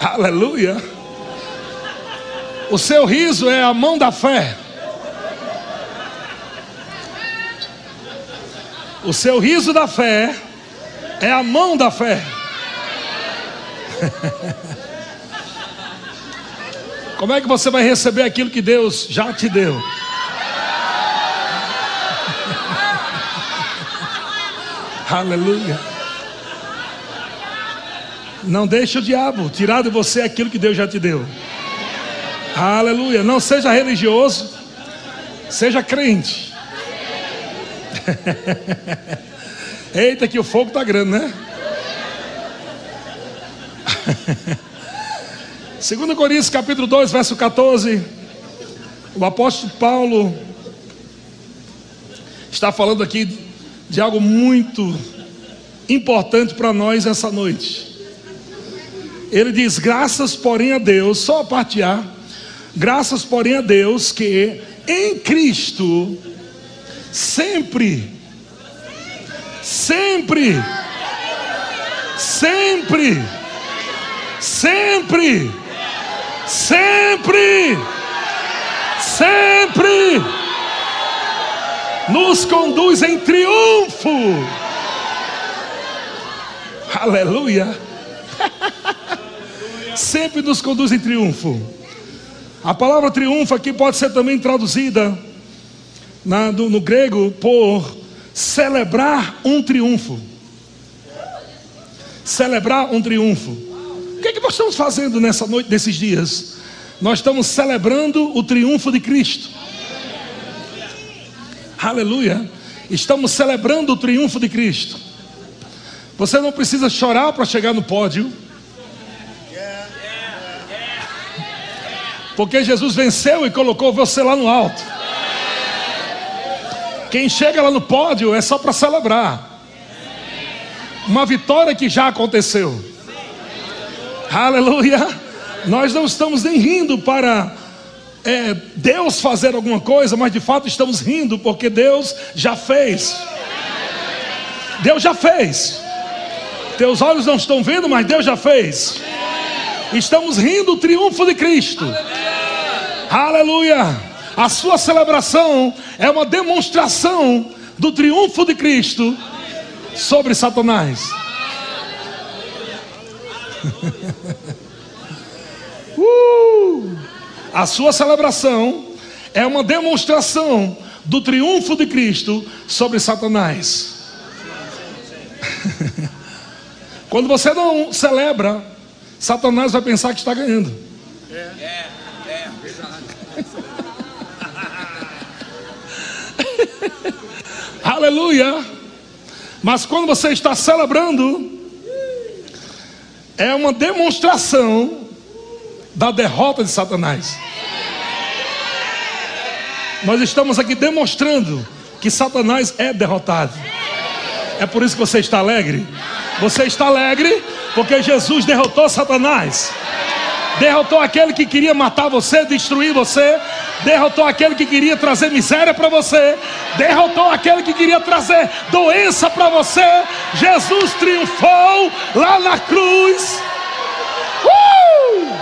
Aleluia. O seu riso é a mão da fé. O seu riso da fé é a mão da fé. Como é que você vai receber aquilo que Deus já te deu? Aleluia. Não deixe o diabo tirar de você aquilo que Deus já te deu. Aleluia. Não seja religioso, seja crente. Eita, que o fogo está grande, né? 2 Coríntios capítulo 2, verso 14. O apóstolo Paulo está falando aqui de algo muito importante para nós essa noite. Ele diz: graças, porém, a Deus, só a parte A, graças, porém, a Deus, que em Cristo, sempre, sempre, sempre, sempre, sempre, sempre, nos conduz em triunfo. Aleluia. sempre nos conduz em triunfo. A palavra triunfo aqui pode ser também traduzida na, no, no grego por celebrar um triunfo. Celebrar um triunfo. O que, é que nós estamos fazendo nessa noite, nesses dias? Nós estamos celebrando o triunfo de Cristo. Aleluia. Estamos celebrando o triunfo de Cristo. Você não precisa chorar para chegar no pódio. Porque Jesus venceu e colocou você lá no alto. Quem chega lá no pódio é só para celebrar. Uma vitória que já aconteceu. Aleluia. Nós não estamos nem rindo para é, Deus fazer alguma coisa, mas de fato estamos rindo porque Deus já fez. Deus já fez. Teus olhos não estão vendo, mas Deus já fez. Estamos rindo o triunfo de Cristo. Aleluia. A sua celebração é uma demonstração do triunfo de Cristo sobre Satanás. uh! A sua celebração é uma demonstração do triunfo de Cristo sobre Satanás. Quando você não celebra, Satanás vai pensar que está ganhando. É, é, é verdade. Aleluia. Mas quando você está celebrando, é uma demonstração da derrota de Satanás. Nós estamos aqui demonstrando que Satanás é derrotado. É por isso que você está alegre. Você está alegre porque Jesus derrotou Satanás. Derrotou aquele que queria matar você, destruir você. Derrotou aquele que queria trazer miséria para você. Derrotou aquele que queria trazer doença para você. Jesus triunfou lá na cruz. Uh!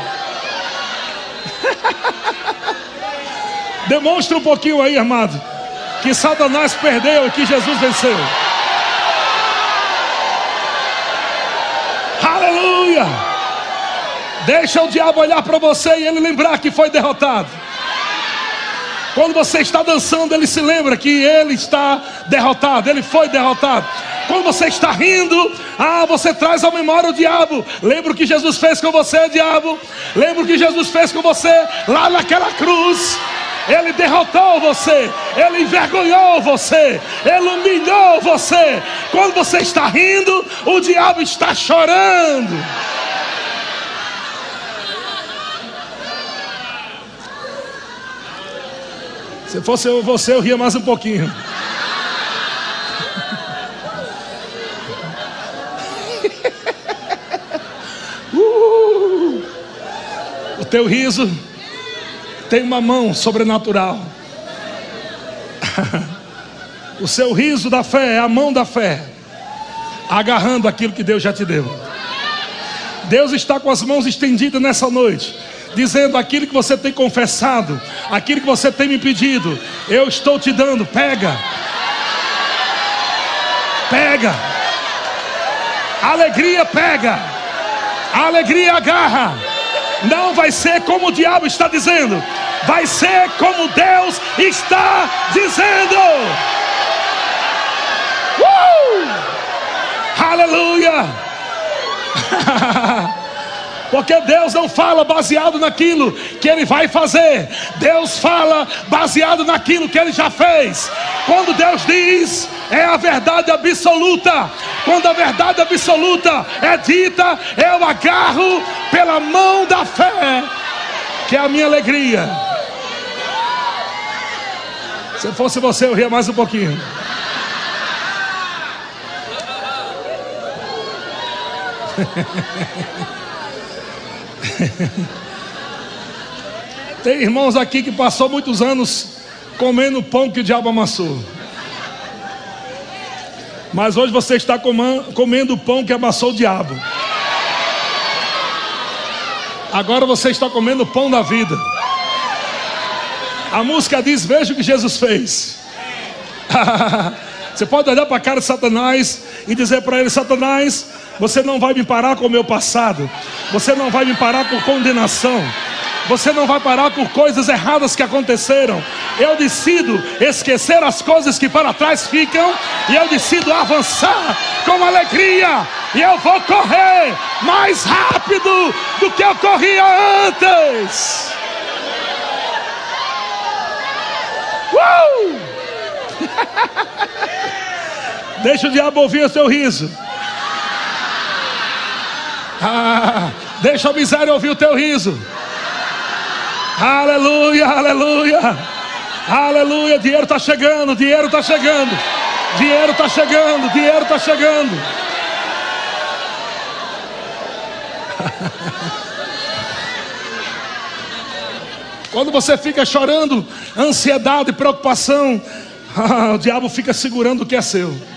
Demonstra um pouquinho aí, amado, que Satanás perdeu e que Jesus venceu. Aleluia! Deixa o diabo olhar para você e ele lembrar que foi derrotado. Quando você está dançando, ele se lembra que ele está derrotado, ele foi derrotado. Quando você está rindo, ah, você traz à memória o diabo. Lembra o que Jesus fez com você, diabo? Lembra o que Jesus fez com você lá naquela cruz? Ele derrotou você, Ele envergonhou você, Ele humilhou você. Quando você está rindo, o diabo está chorando. Se fosse eu, você, eu ria mais um pouquinho. Uh, o teu riso tem uma mão sobrenatural. o seu riso da fé é a mão da fé, agarrando aquilo que Deus já te deu. Deus está com as mãos estendidas nessa noite, dizendo aquilo que você tem confessado, aquilo que você tem me pedido, eu estou te dando, pega. Pega. alegria pega. alegria agarra. Não vai ser como o diabo está dizendo, vai ser como Deus está dizendo. Uh! Aleluia! Porque Deus não fala baseado naquilo que Ele vai fazer, Deus fala baseado naquilo que Ele já fez. Quando Deus diz, é a verdade absoluta. Quando a verdade absoluta é dita, eu agarro pela mão da fé, que é a minha alegria. Se fosse você, eu ria mais um pouquinho. Tem irmãos aqui que passou muitos anos comendo pão que o diabo amassou. Mas hoje você está comendo o pão que amassou o diabo. Agora você está comendo o pão da vida. A música diz: Veja o que Jesus fez. você pode olhar para a cara de Satanás e dizer para ele: Satanás, você não vai me parar com o meu passado. Você não vai me parar com condenação. Você não vai parar por coisas erradas que aconteceram. Eu decido esquecer as coisas que para trás ficam. E eu decido avançar com alegria. E eu vou correr mais rápido do que eu corria antes. Uh! Deixa o diabo ouvir o seu riso. Ah, deixa a miséria ouvir o teu riso. Aleluia, aleluia. Aleluia. Dinheiro está chegando, dinheiro está chegando. Dinheiro está chegando, dinheiro está chegando. Quando você fica chorando, ansiedade, preocupação, o diabo fica segurando o que é seu.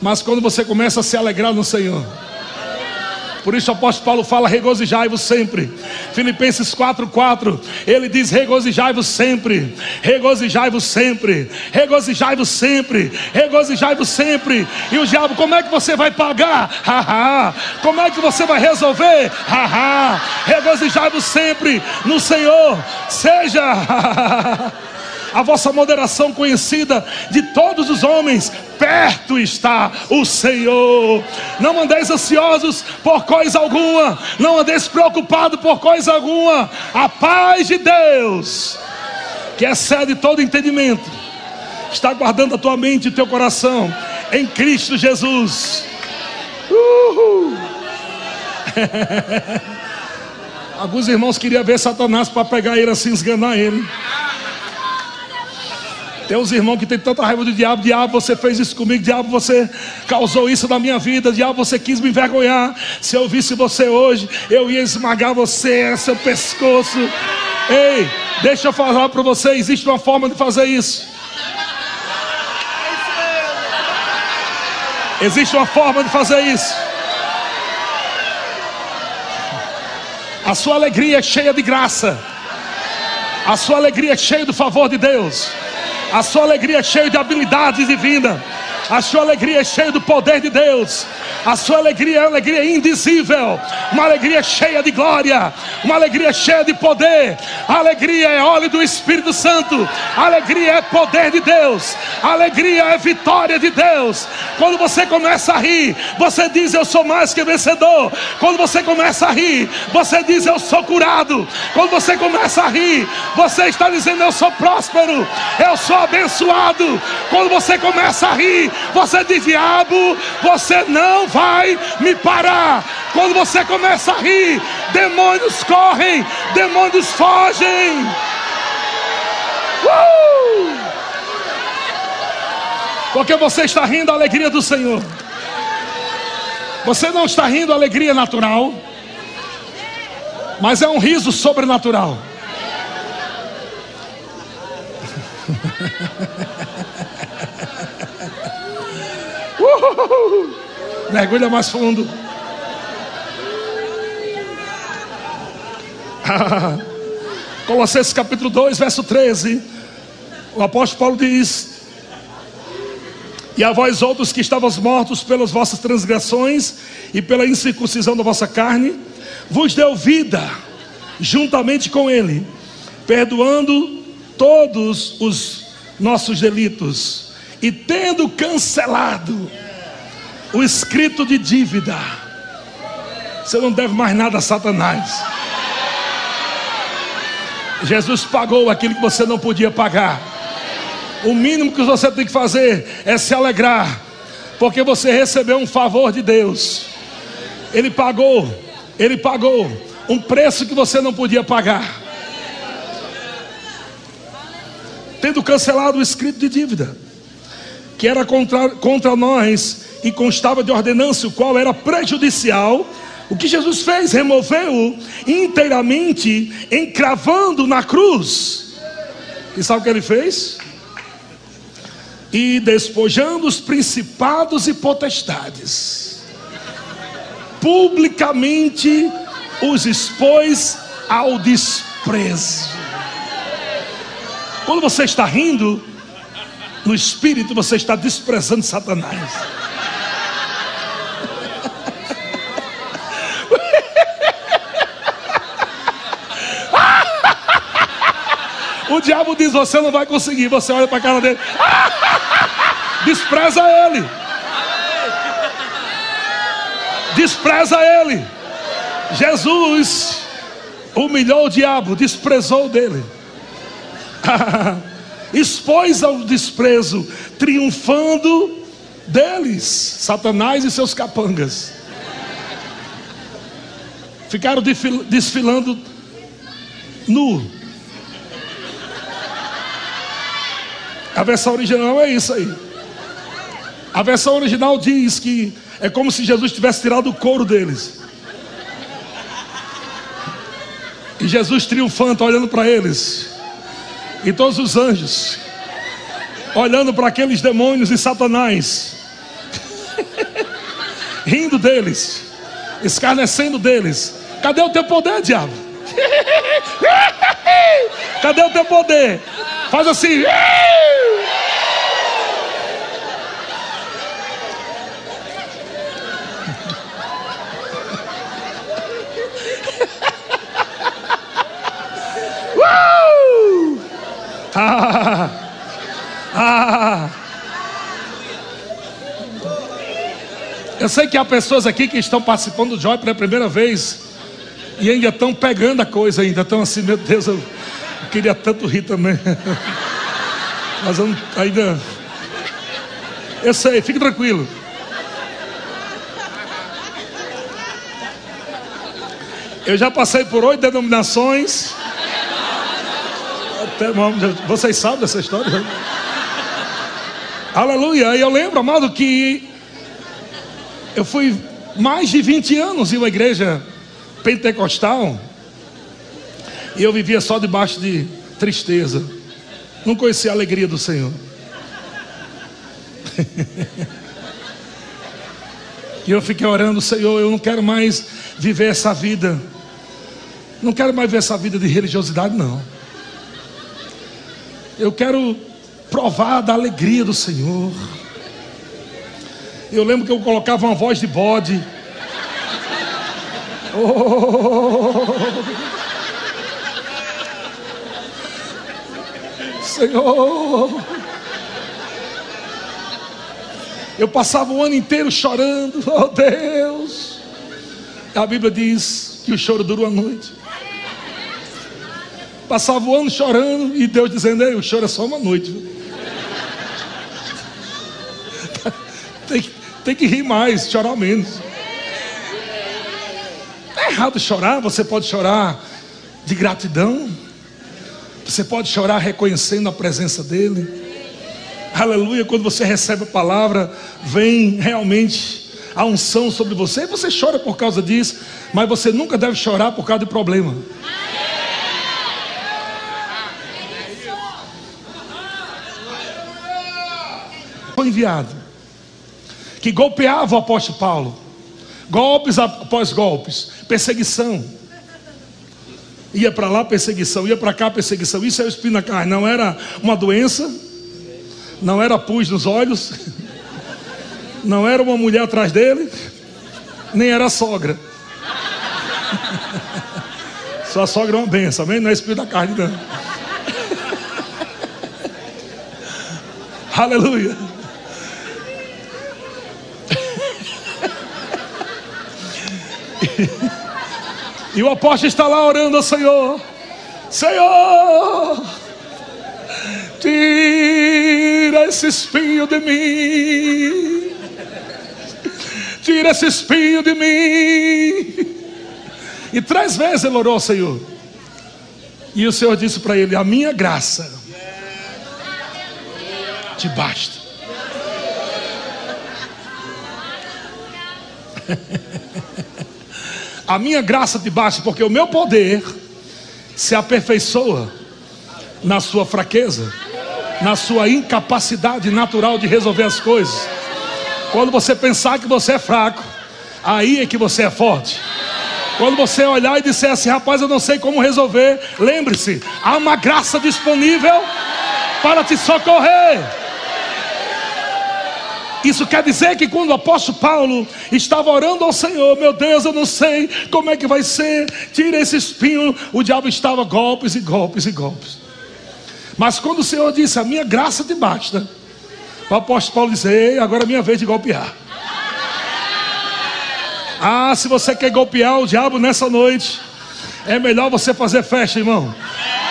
Mas quando você começa a se alegrar no Senhor, por isso o apóstolo Paulo fala: regozijai-vos sempre. Filipenses 4,4, ele diz: regozijai-vos sempre, regozijai-vos sempre, regozijai-vos sempre, regozijai-vos sempre. E o diabo, como é que você vai pagar? Haha. Como é que você vai resolver? Haha. Regozijai-vos sempre no Senhor. Seja. a vossa moderação conhecida de todos os homens, perto está o Senhor. Não andeis ansiosos por coisa alguma, não andeis preocupados por coisa alguma. A paz de Deus, que excede todo entendimento, está guardando a tua mente e teu coração em Cristo Jesus. Uhul. Alguns irmãos queriam ver Satanás para pegar ele assim, esganar ele. Tem uns irmãos que tem tanta raiva do diabo, diabo, você fez isso comigo, diabo, você causou isso na minha vida, diabo, você quis me envergonhar. Se eu visse você hoje, eu ia esmagar você, seu pescoço. Ei, deixa eu falar para você, existe uma forma de fazer isso. Existe uma forma de fazer isso. A sua alegria é cheia de graça. A sua alegria é cheia do favor de Deus. A sua alegria é cheia de habilidades divinas. A sua alegria é cheia do poder de Deus. A sua alegria é uma alegria indizível, uma alegria cheia de glória, uma alegria cheia de poder. A alegria é óleo do Espírito Santo. A alegria é poder de Deus. A alegria é vitória de Deus. Quando você começa a rir, você diz eu sou mais que vencedor. Quando você começa a rir, você diz eu sou curado. Quando você começa a rir, você está dizendo eu sou próspero, eu sou abençoado. Quando você começa a rir, você diz diabo, você não vai me parar. Quando você começa a rir, demônios correm, demônios fogem. Uh! Porque você está rindo a alegria do Senhor. Você não está rindo alegria natural, mas é um riso sobrenatural. Mergulha é é mais fundo. Colossenses capítulo 2, verso 13. O apóstolo Paulo diz: E a vós outros que estavas mortos pelas vossas transgressões e pela incircuncisão da vossa carne, vos deu vida juntamente com ele, perdoando todos os nossos delitos e tendo cancelado o escrito de dívida. Você não deve mais nada a Satanás. Jesus pagou aquilo que você não podia pagar. O mínimo que você tem que fazer é se alegrar, porque você recebeu um favor de Deus. Ele pagou, ele pagou um preço que você não podia pagar. Tendo cancelado o escrito de dívida, que era contra, contra nós e constava de ordenança, o qual era prejudicial. O que Jesus fez? Removeu inteiramente, encravando na cruz. E sabe o que ele fez? E despojando os principados e potestades, publicamente os expôs ao desprezo. Quando você está rindo, no espírito você está desprezando Satanás. O diabo diz: Você não vai conseguir. Você olha para a cara dele, despreza ele, despreza ele. Jesus humilhou o diabo, desprezou dele, expôs ao desprezo, triunfando deles, Satanás e seus capangas. Ficaram desfilando nu. A versão original é isso aí. A versão original diz que é como se Jesus tivesse tirado o couro deles. E Jesus triunfante olhando para eles. E todos os anjos olhando para aqueles demônios e Satanás. rindo deles, escarnecendo deles. Cadê o teu poder, diabo? Cadê o teu poder? Faz assim. Ah, ah. Eu sei que há pessoas aqui que estão participando do Joy pela primeira vez e ainda estão pegando a coisa, ainda estão assim, meu Deus, eu queria tanto rir também. Mas eu ainda. Eu sei, fique tranquilo. Eu já passei por oito denominações. Até, vocês sabem dessa história? Aleluia. E eu lembro, amado, que eu fui mais de 20 anos em uma igreja pentecostal. E eu vivia só debaixo de tristeza. Não conhecia a alegria do Senhor. e eu fiquei orando, Senhor, eu não quero mais viver essa vida. Não quero mais ver essa vida de religiosidade, não. Eu quero provar da alegria do Senhor. Eu lembro que eu colocava uma voz de bode. Oh. Senhor. Eu passava o ano inteiro chorando, oh Deus. A Bíblia diz que o choro dura uma noite. Passava o ano chorando e Deus dizendo: Ei, o choro é só uma noite. Tem, que rir mais, chorar menos. É errado chorar, você pode chorar de gratidão. Você pode chorar reconhecendo a presença dEle. Aleluia, quando você recebe a palavra, vem realmente a unção sobre você. Você chora por causa disso, mas você nunca deve chorar por causa de problema. Foi enviado que golpeava o apóstolo Paulo, golpes após golpes, perseguição. Ia para lá perseguição, ia para cá perseguição. Isso é o espinho na carne. Não era uma doença, não era pus nos olhos, não era uma mulher atrás dele, nem era a sogra. Sua sogra é uma benção, amém? Não é espírito da carne, não. Aleluia. E o apóstolo está lá orando ao Senhor. Senhor, tira esse espinho de mim. Tira esse espinho de mim. E três vezes ele orou ao Senhor. E o Senhor disse para ele: A minha graça te basta. A minha graça te basta, porque o meu poder se aperfeiçoa na sua fraqueza, na sua incapacidade natural de resolver as coisas. Quando você pensar que você é fraco, aí é que você é forte. Quando você olhar e disser assim, rapaz, eu não sei como resolver, lembre-se, há uma graça disponível para te socorrer. Isso quer dizer que quando o apóstolo Paulo estava orando ao Senhor, meu Deus, eu não sei como é que vai ser, tira esse espinho, o diabo estava golpes e golpes e golpes. Mas quando o Senhor disse, a minha graça te basta, o apóstolo Paulo disse, ei, agora é minha vez de golpear. Ah, se você quer golpear o diabo nessa noite, é melhor você fazer festa, irmão.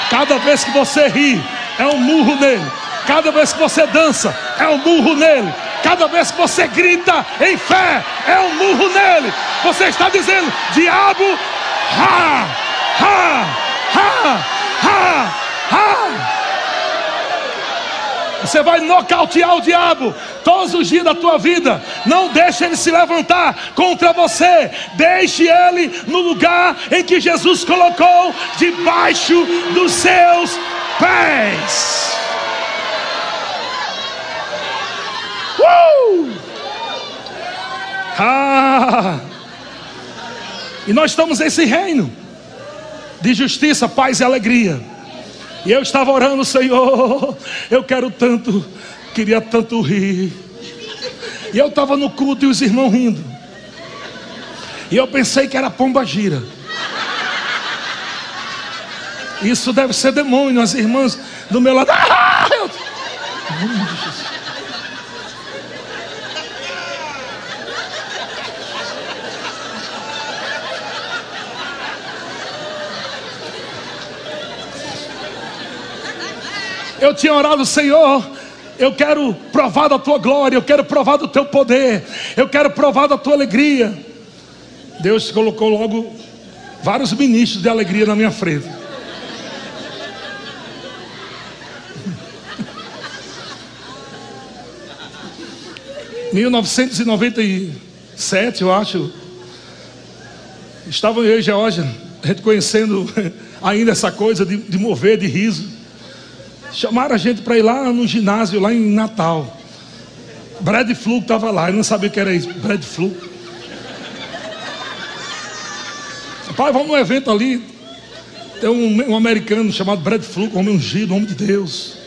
Cada vez que você ri, é um murro nele. Cada vez que você dança, é um murro nele. Cada vez que você grita em fé, é um murro nele. Você está dizendo: diabo, ha, ha, ha, ha, ha. Você vai nocautear o diabo todos os dias da tua vida. Não deixe ele se levantar contra você. Deixe ele no lugar em que Jesus colocou, debaixo dos seus pés. Uh! Ah! E nós estamos nesse reino de justiça, paz e alegria. E eu estava orando, Senhor, eu quero tanto, queria tanto rir. E eu estava no culto e os irmãos rindo. E eu pensei que era pomba gira. Isso deve ser demônio, as irmãs do meu lado. Ah, eu... Eu tinha orado, Senhor, eu quero provar da tua glória, eu quero provar do teu poder, eu quero provar da tua alegria. Deus colocou logo vários ministros de alegria na minha frente. ...1997, eu acho... ...estava eu e Georgia... ...a gente conhecendo ainda essa coisa de, de mover de riso... Chamaram a gente para ir lá no ginásio, lá em Natal. Brad Fluke estava lá, eu não sabia o que era isso. Brad Fluke. Pai, vamos num evento ali. Tem um, um americano chamado Brad Fluke, homem ungido, homem de Deus.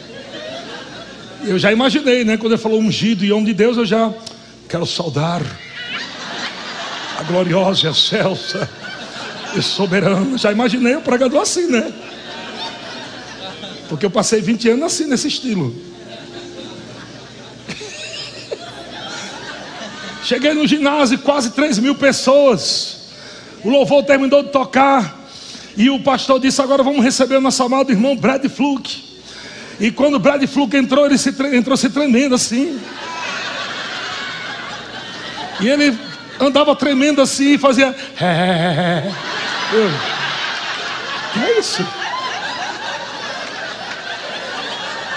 Eu já imaginei, né? Quando ele falou ungido e homem de Deus, eu já quero saudar a gloriosa, excelsa e soberana. Já imaginei o pregador assim, né? Porque eu passei 20 anos assim, nesse estilo. Cheguei no ginásio, quase 3 mil pessoas. O louvor terminou de tocar. E o pastor disse: Agora vamos receber o nosso amado irmão Brad Fluke. E quando o Brad Fluke entrou, ele se, entrou se tremendo assim. E ele andava tremendo assim e fazia. Eu, que é isso?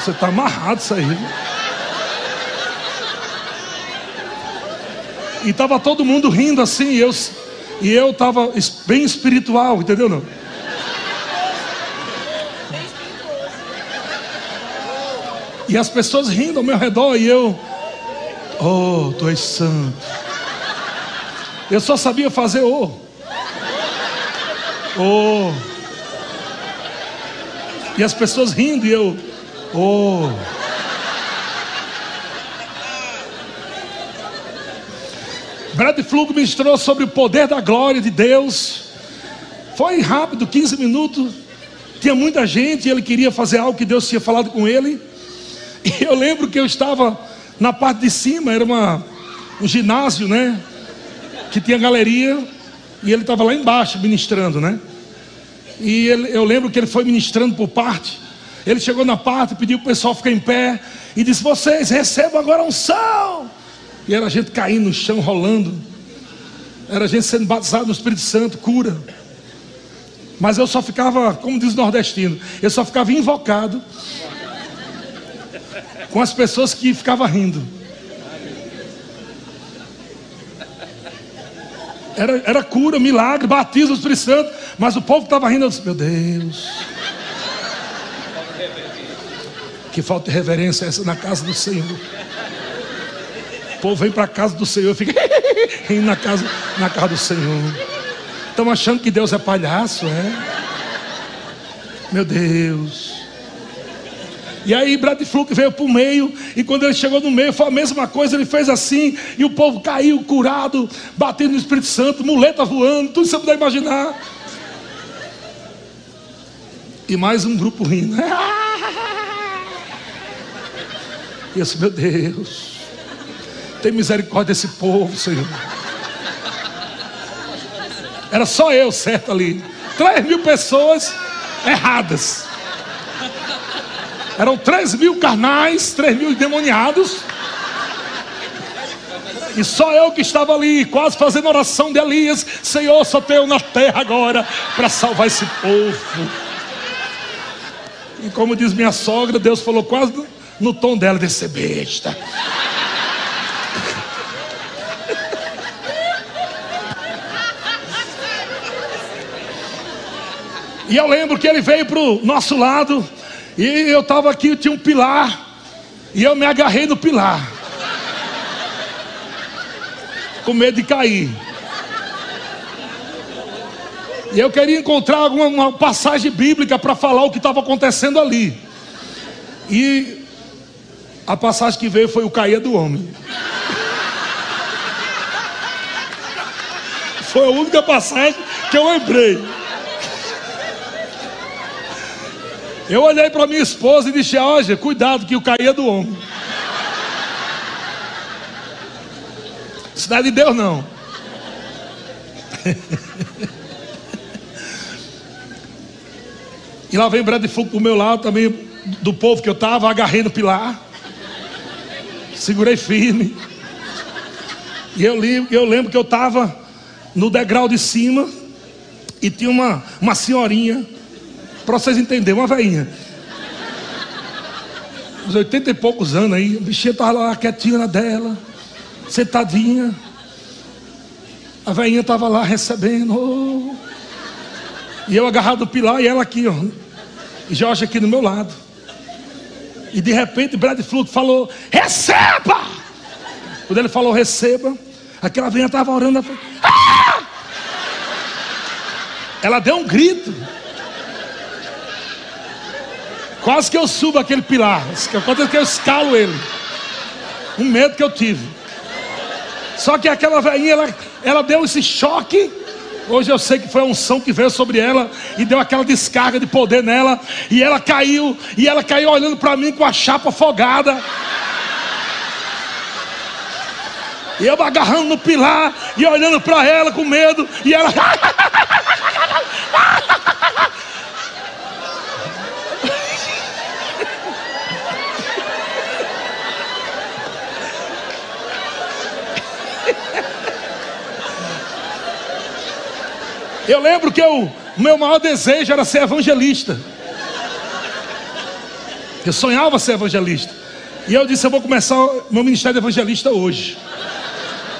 Você está amarrado isso aí. E estava todo mundo rindo assim, e eu e eu estava bem espiritual, entendeu não? E as pessoas rindo ao meu redor e eu, oh, tu és santo. Eu só sabia fazer oh. Oh. E as pessoas rindo e eu, oh. Brad Flug ministrou sobre o poder da glória de Deus. Foi rápido, 15 minutos. Tinha muita gente ele queria fazer algo que Deus tinha falado com ele. E eu lembro que eu estava na parte de cima, era uma, um ginásio, né? Que tinha galeria. E ele estava lá embaixo ministrando, né? E ele, eu lembro que ele foi ministrando por parte. Ele chegou na parte, pediu para o pessoal ficar em pé e disse: Vocês recebam agora um sal. E era gente caindo no chão, rolando. Era gente sendo batizada no Espírito Santo, cura. Mas eu só ficava, como diz o nordestino, eu só ficava invocado com as pessoas que ficavam rindo. Era, era cura, milagre, batismo do Espírito Santo. Mas o povo estava rindo. Eu disse, meu Deus. Que falta de reverência essa na casa do Senhor povo vem para a casa do Senhor, fica rindo na casa, na casa do Senhor. Estão achando que Deus é palhaço, é? Meu Deus. E aí Brad Fluke veio para o meio, e quando ele chegou no meio, foi a mesma coisa, ele fez assim, e o povo caiu curado, batendo no Espírito Santo, muleta voando, tudo você puder imaginar. E mais um grupo rindo. E eu disse, meu Deus. Tem misericórdia desse povo, Senhor. Era só eu certo ali. Três mil pessoas erradas. Eram três mil carnais, três mil endemoniados. E só eu que estava ali, quase fazendo oração de Elias. Senhor, só tenho na terra agora para salvar esse povo. E como diz minha sogra, Deus falou quase no tom dela: desse besta. E eu lembro que ele veio para o nosso lado. E eu estava aqui, tinha um pilar. E eu me agarrei no pilar. Com medo de cair. E eu queria encontrar alguma passagem bíblica para falar o que estava acontecendo ali. E a passagem que veio foi o cair do homem. Foi a única passagem que eu lembrei. Eu olhei para minha esposa e disse: Olha, cuidado que o caía do homem. Cidade de Deus não. e lá vem Brad Fogo pro meu lado também, do povo que eu estava, agarrei no pilar. Segurei firme. E eu, eu lembro que eu estava no degrau de cima e tinha uma, uma senhorinha para vocês entenderem, uma veinha. Uns 80 e poucos anos aí, a bichinha estava lá quietinha na dela, sentadinha. A veinha estava lá recebendo. Oh. E eu agarrado no pilar e ela aqui, ó. E Jorge aqui do meu lado. E de repente Brad Fluto falou: Receba! Quando ele falou receba, aquela veinha estava orando. Ela, falou, ah! ela deu um grito. Quase que eu subo aquele pilar. Quase que eu escalo ele. Um medo que eu tive. Só que aquela velhinha, ela, ela deu esse choque. Hoje eu sei que foi a unção que veio sobre ela e deu aquela descarga de poder nela. E ela caiu, e ela caiu olhando para mim com a chapa afogada. E eu agarrando no pilar e olhando para ela com medo. E ela. Eu lembro que o meu maior desejo era ser evangelista. Eu sonhava ser evangelista. E eu disse: Eu vou começar meu ministério evangelista hoje.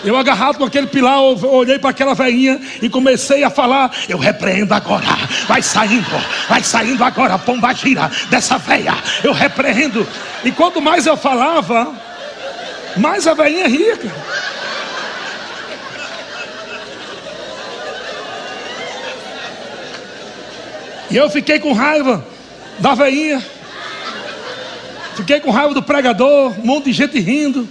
Eu agarrado com aquele pilar, olhei para aquela veinha e comecei a falar. Eu repreendo agora. Vai saindo, vai saindo agora, pomba gira dessa veia. Eu repreendo. E quanto mais eu falava, mais a veinha ria, E eu fiquei com raiva. da veinha. Fiquei com raiva do pregador, um monte de gente rindo.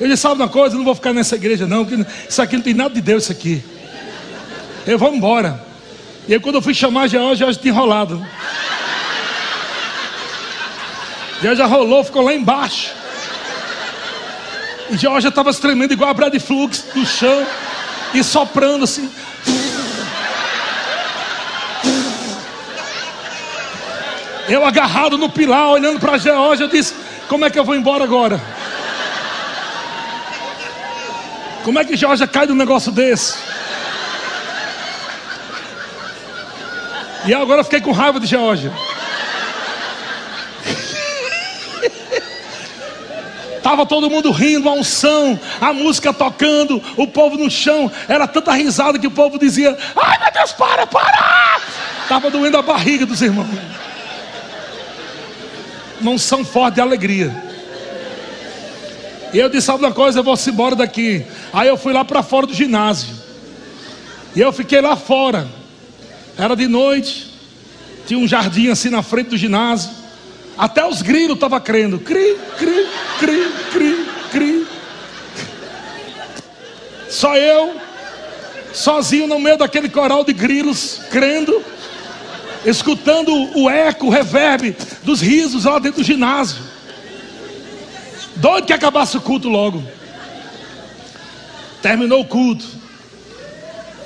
Disse, sabe uma coisa, eu não vou ficar nessa igreja não, que isso aqui não tem nada de Deus isso aqui. Eu vou embora. E aí quando eu fui chamar a Georgia, tinha enrolado. Georgia rolou, ficou lá embaixo. E Georgia estava tremendo igual a Brad Flux do chão e soprando assim. Eu agarrado no pilar, olhando para a Geórgia, disse: Como é que eu vou embora agora? Como é que Geórgia cai num negócio desse? E agora eu fiquei com raiva de Geórgia. Tava todo mundo rindo, a unção, a música tocando, o povo no chão. Era tanta risada que o povo dizia: Ai meu Deus, para, para! Tava doendo a barriga dos irmãos não são forte de alegria. E eu disse: Sabe uma coisa? Eu vou se embora daqui. Aí eu fui lá para fora do ginásio. E eu fiquei lá fora. Era de noite. Tinha um jardim assim na frente do ginásio. Até os grilos estavam crendo. Cri, cri, cri, cri, cri. Só eu, sozinho no meio daquele coral de grilos, crendo escutando o eco, o reverb dos risos lá dentro do ginásio. Doido que acabasse o culto logo. Terminou o culto.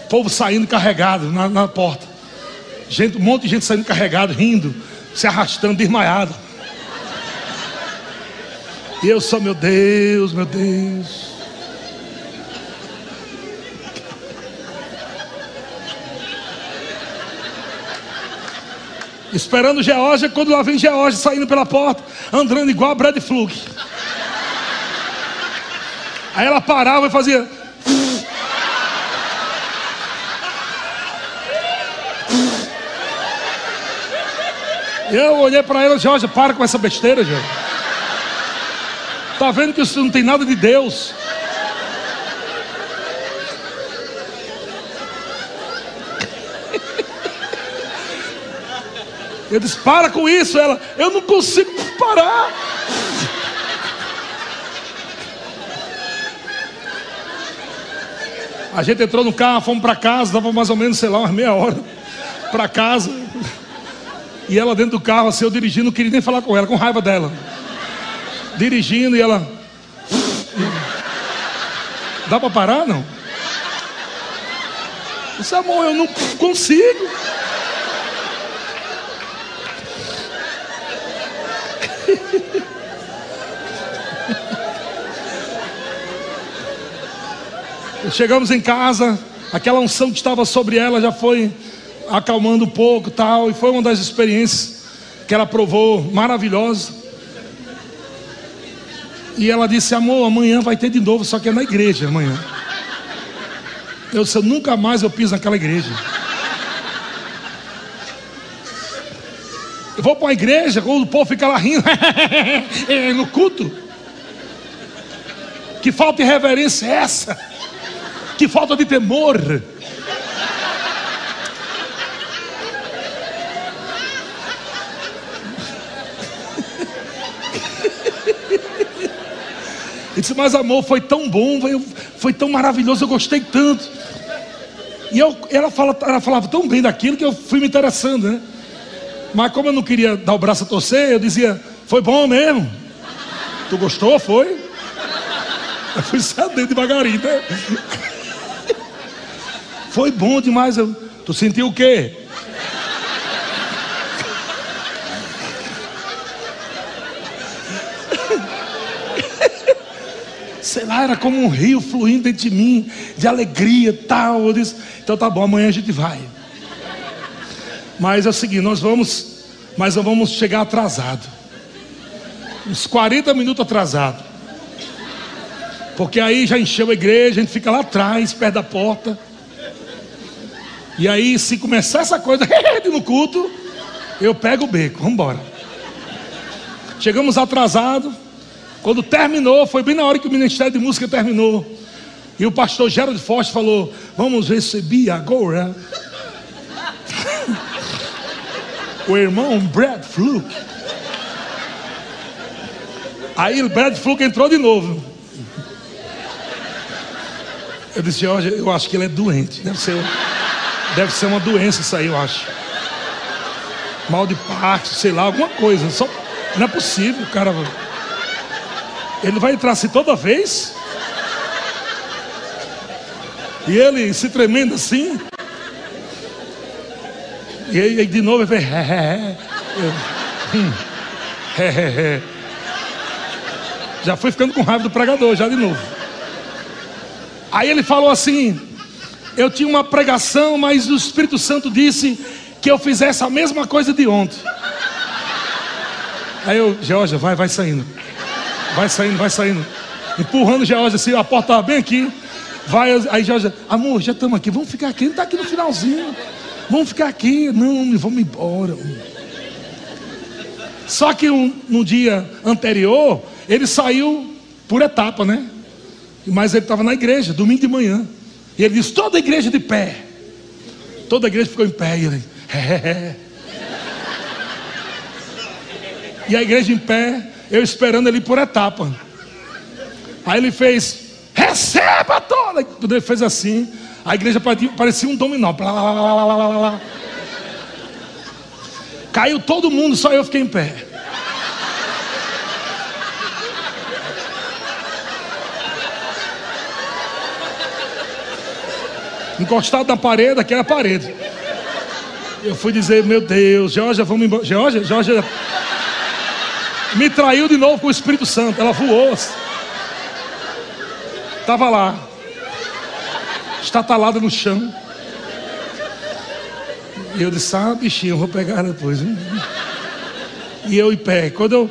O povo saindo carregado na, na porta. Gente, um monte de gente saindo carregado, rindo, se arrastando, desmaiado. E eu só, meu Deus, meu Deus. Esperando Geórgia, quando lá vem Geórgia saindo pela porta, andando igual a Brad Flug. Aí ela parava e fazia. Eu olhei para ela, Georgia, para com essa besteira, Georgia. Tá vendo que isso não tem nada de Deus? Eu disse: Para com isso. Ela, eu não consigo parar. A gente entrou no carro, fomos para casa, dava mais ou menos, sei lá, umas meia hora para casa. E ela dentro do carro, assim, eu dirigindo, não queria nem falar com ela, com raiva dela. Dirigindo e ela. Dá para parar, não? Disse, amor, eu não consigo. Chegamos em casa, aquela unção que estava sobre ela já foi acalmando um pouco, tal, e foi uma das experiências que ela provou maravilhosa. E ela disse: "Amor, amanhã vai ter de novo, só que é na igreja amanhã". Eu disse: "Nunca mais eu piso naquela igreja". Eu vou para uma igreja, quando o povo fica lá rindo no culto. Que falta de reverência é essa? Que falta de temor. E disse, mas amor, foi tão bom, foi tão maravilhoso, eu gostei tanto. E eu, ela, fala, ela falava tão bem daquilo que eu fui me interessando, né? Mas como eu não queria dar o braço a torcer, eu dizia, foi bom mesmo. Tu gostou? Foi? Eu fui cedendo devagarinho, né? Foi bom demais. Eu, tu sentiu o quê? Sei lá, era como um rio fluindo dentro de mim, de alegria tal. Eu disse, então tá bom, amanhã a gente vai. Mas é o seguinte, nós vamos, mas nós vamos chegar atrasado. Uns 40 minutos atrasado. Porque aí já encheu a igreja, a gente fica lá atrás, perto da porta. E aí, se começar essa coisa no culto, eu pego o beco, vamos embora. Chegamos atrasado. Quando terminou, foi bem na hora que o Ministério de Música terminou. E o pastor Gerald Forte falou: Vamos receber agora o irmão Brad Fluke. Aí o Brad Fluke entrou de novo. Eu disse, Jorge, eu acho que ele é doente. Deve ser, deve ser uma doença isso aí, eu acho. Mal de Parkinson, sei lá, alguma coisa. Só, não é possível, cara. Ele vai entrar assim toda vez. E ele se tremendo assim. E aí de novo ele fez. Hum, já foi ficando com raiva do pregador, já de novo. Aí ele falou assim: Eu tinha uma pregação, mas o Espírito Santo disse que eu fizesse a mesma coisa de ontem. Aí eu, Georgia, vai, vai saindo. Vai saindo, vai saindo. Empurrando Georgia assim, a porta estava bem aqui. Vai, aí Georgia, amor, já estamos aqui, vamos ficar aqui, ele está aqui no finalzinho. Vamos ficar aqui. Não, vamos embora. Só que um, no dia anterior, ele saiu por etapa, né? Mas ele estava na igreja, domingo de manhã. E ele disse: toda a igreja de pé. Toda a igreja ficou em pé. E ele. E a igreja em pé, eu esperando ele por etapa. Aí ele fez, receba toda. Ele fez assim, a igreja parecia um dominó. Blá, blá, blá, Caiu todo mundo, só eu fiquei em pé. Encostado na parede, aquela parede. Eu fui dizer, meu Deus, Georgia, vamos embora. Georgia, Georgia me traiu de novo com o Espírito Santo. Ela voou. Estava lá, estatalada no chão. E eu disse, ah, bichinho, eu vou pegar depois. E eu em pé. Quando eu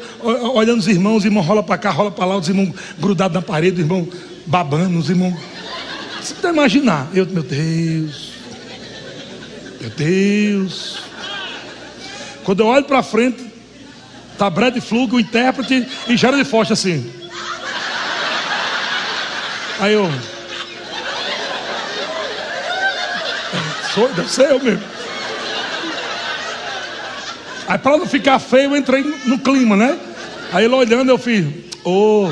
olhando os irmãos, os irmãos rola para cá, rola para lá, os irmãos grudados na parede, os irmãos babando, os irmãos. Você pode imaginar. Eu, meu Deus. Meu Deus. Quando eu olho para frente, Tá Brad Flug, o intérprete, e Gerard Foster assim. Aí eu. Sou, deve ser eu mesmo. Aí para não ficar feio, eu entrei no clima, né? Aí ele olhando, eu fiz. Oh,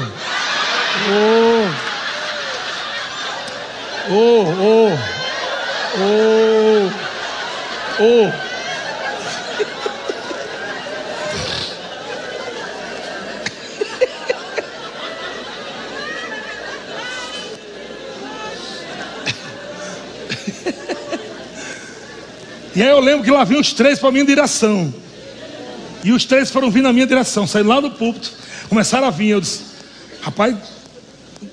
oh, oh, oh, oh, oh. E aí eu lembro que lá vinham os três para minha direção. E os três foram vindo na minha direção. Saíram lá do púlpito, começaram a vir. Eu disse, rapaz,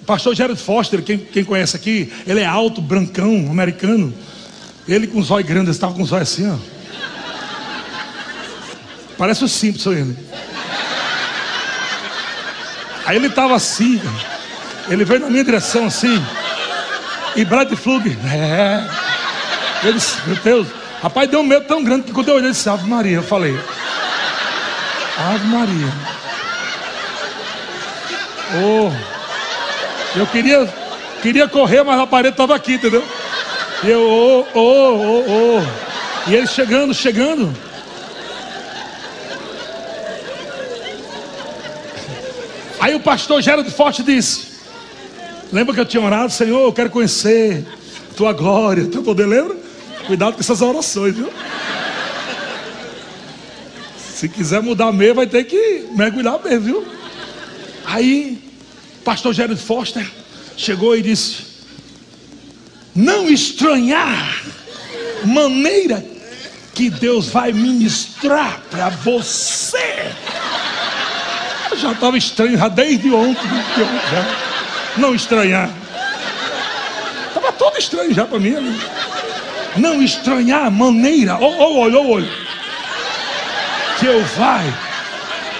pastor Gerald Foster, quem, quem conhece aqui, ele é alto, brancão, americano. Ele com os olhos grandes, estava com os olhos assim, ó. Parece o Simpson ele. Aí ele estava assim, ele veio na minha direção assim. E Brad Flug, é. Ele disse, meu Deus, Rapaz, deu um medo tão grande que quando eu olhei, eu disse, Ave Maria, eu falei. Ave Maria. Oh, eu queria, queria correr, mas a parede estava aqui, entendeu? E eu, oh, oh, oh, oh. E ele chegando, chegando. Aí o pastor Gerald Forte disse: Lembra que eu tinha orado, Senhor, eu quero conhecer tua glória, teu poder, lembra? Cuidado com essas orações, viu? Se quiser mudar mesmo, vai ter que mergulhar mesmo, viu? Aí, pastor Gerard Foster chegou e disse: Não estranhar maneira que Deus vai ministrar para você. Eu já estava estranho desde ontem. Já. Não estranhar. Estava todo estranho já para mim. Ali não estranhar a maneira, ou olho, ou olho, que eu vai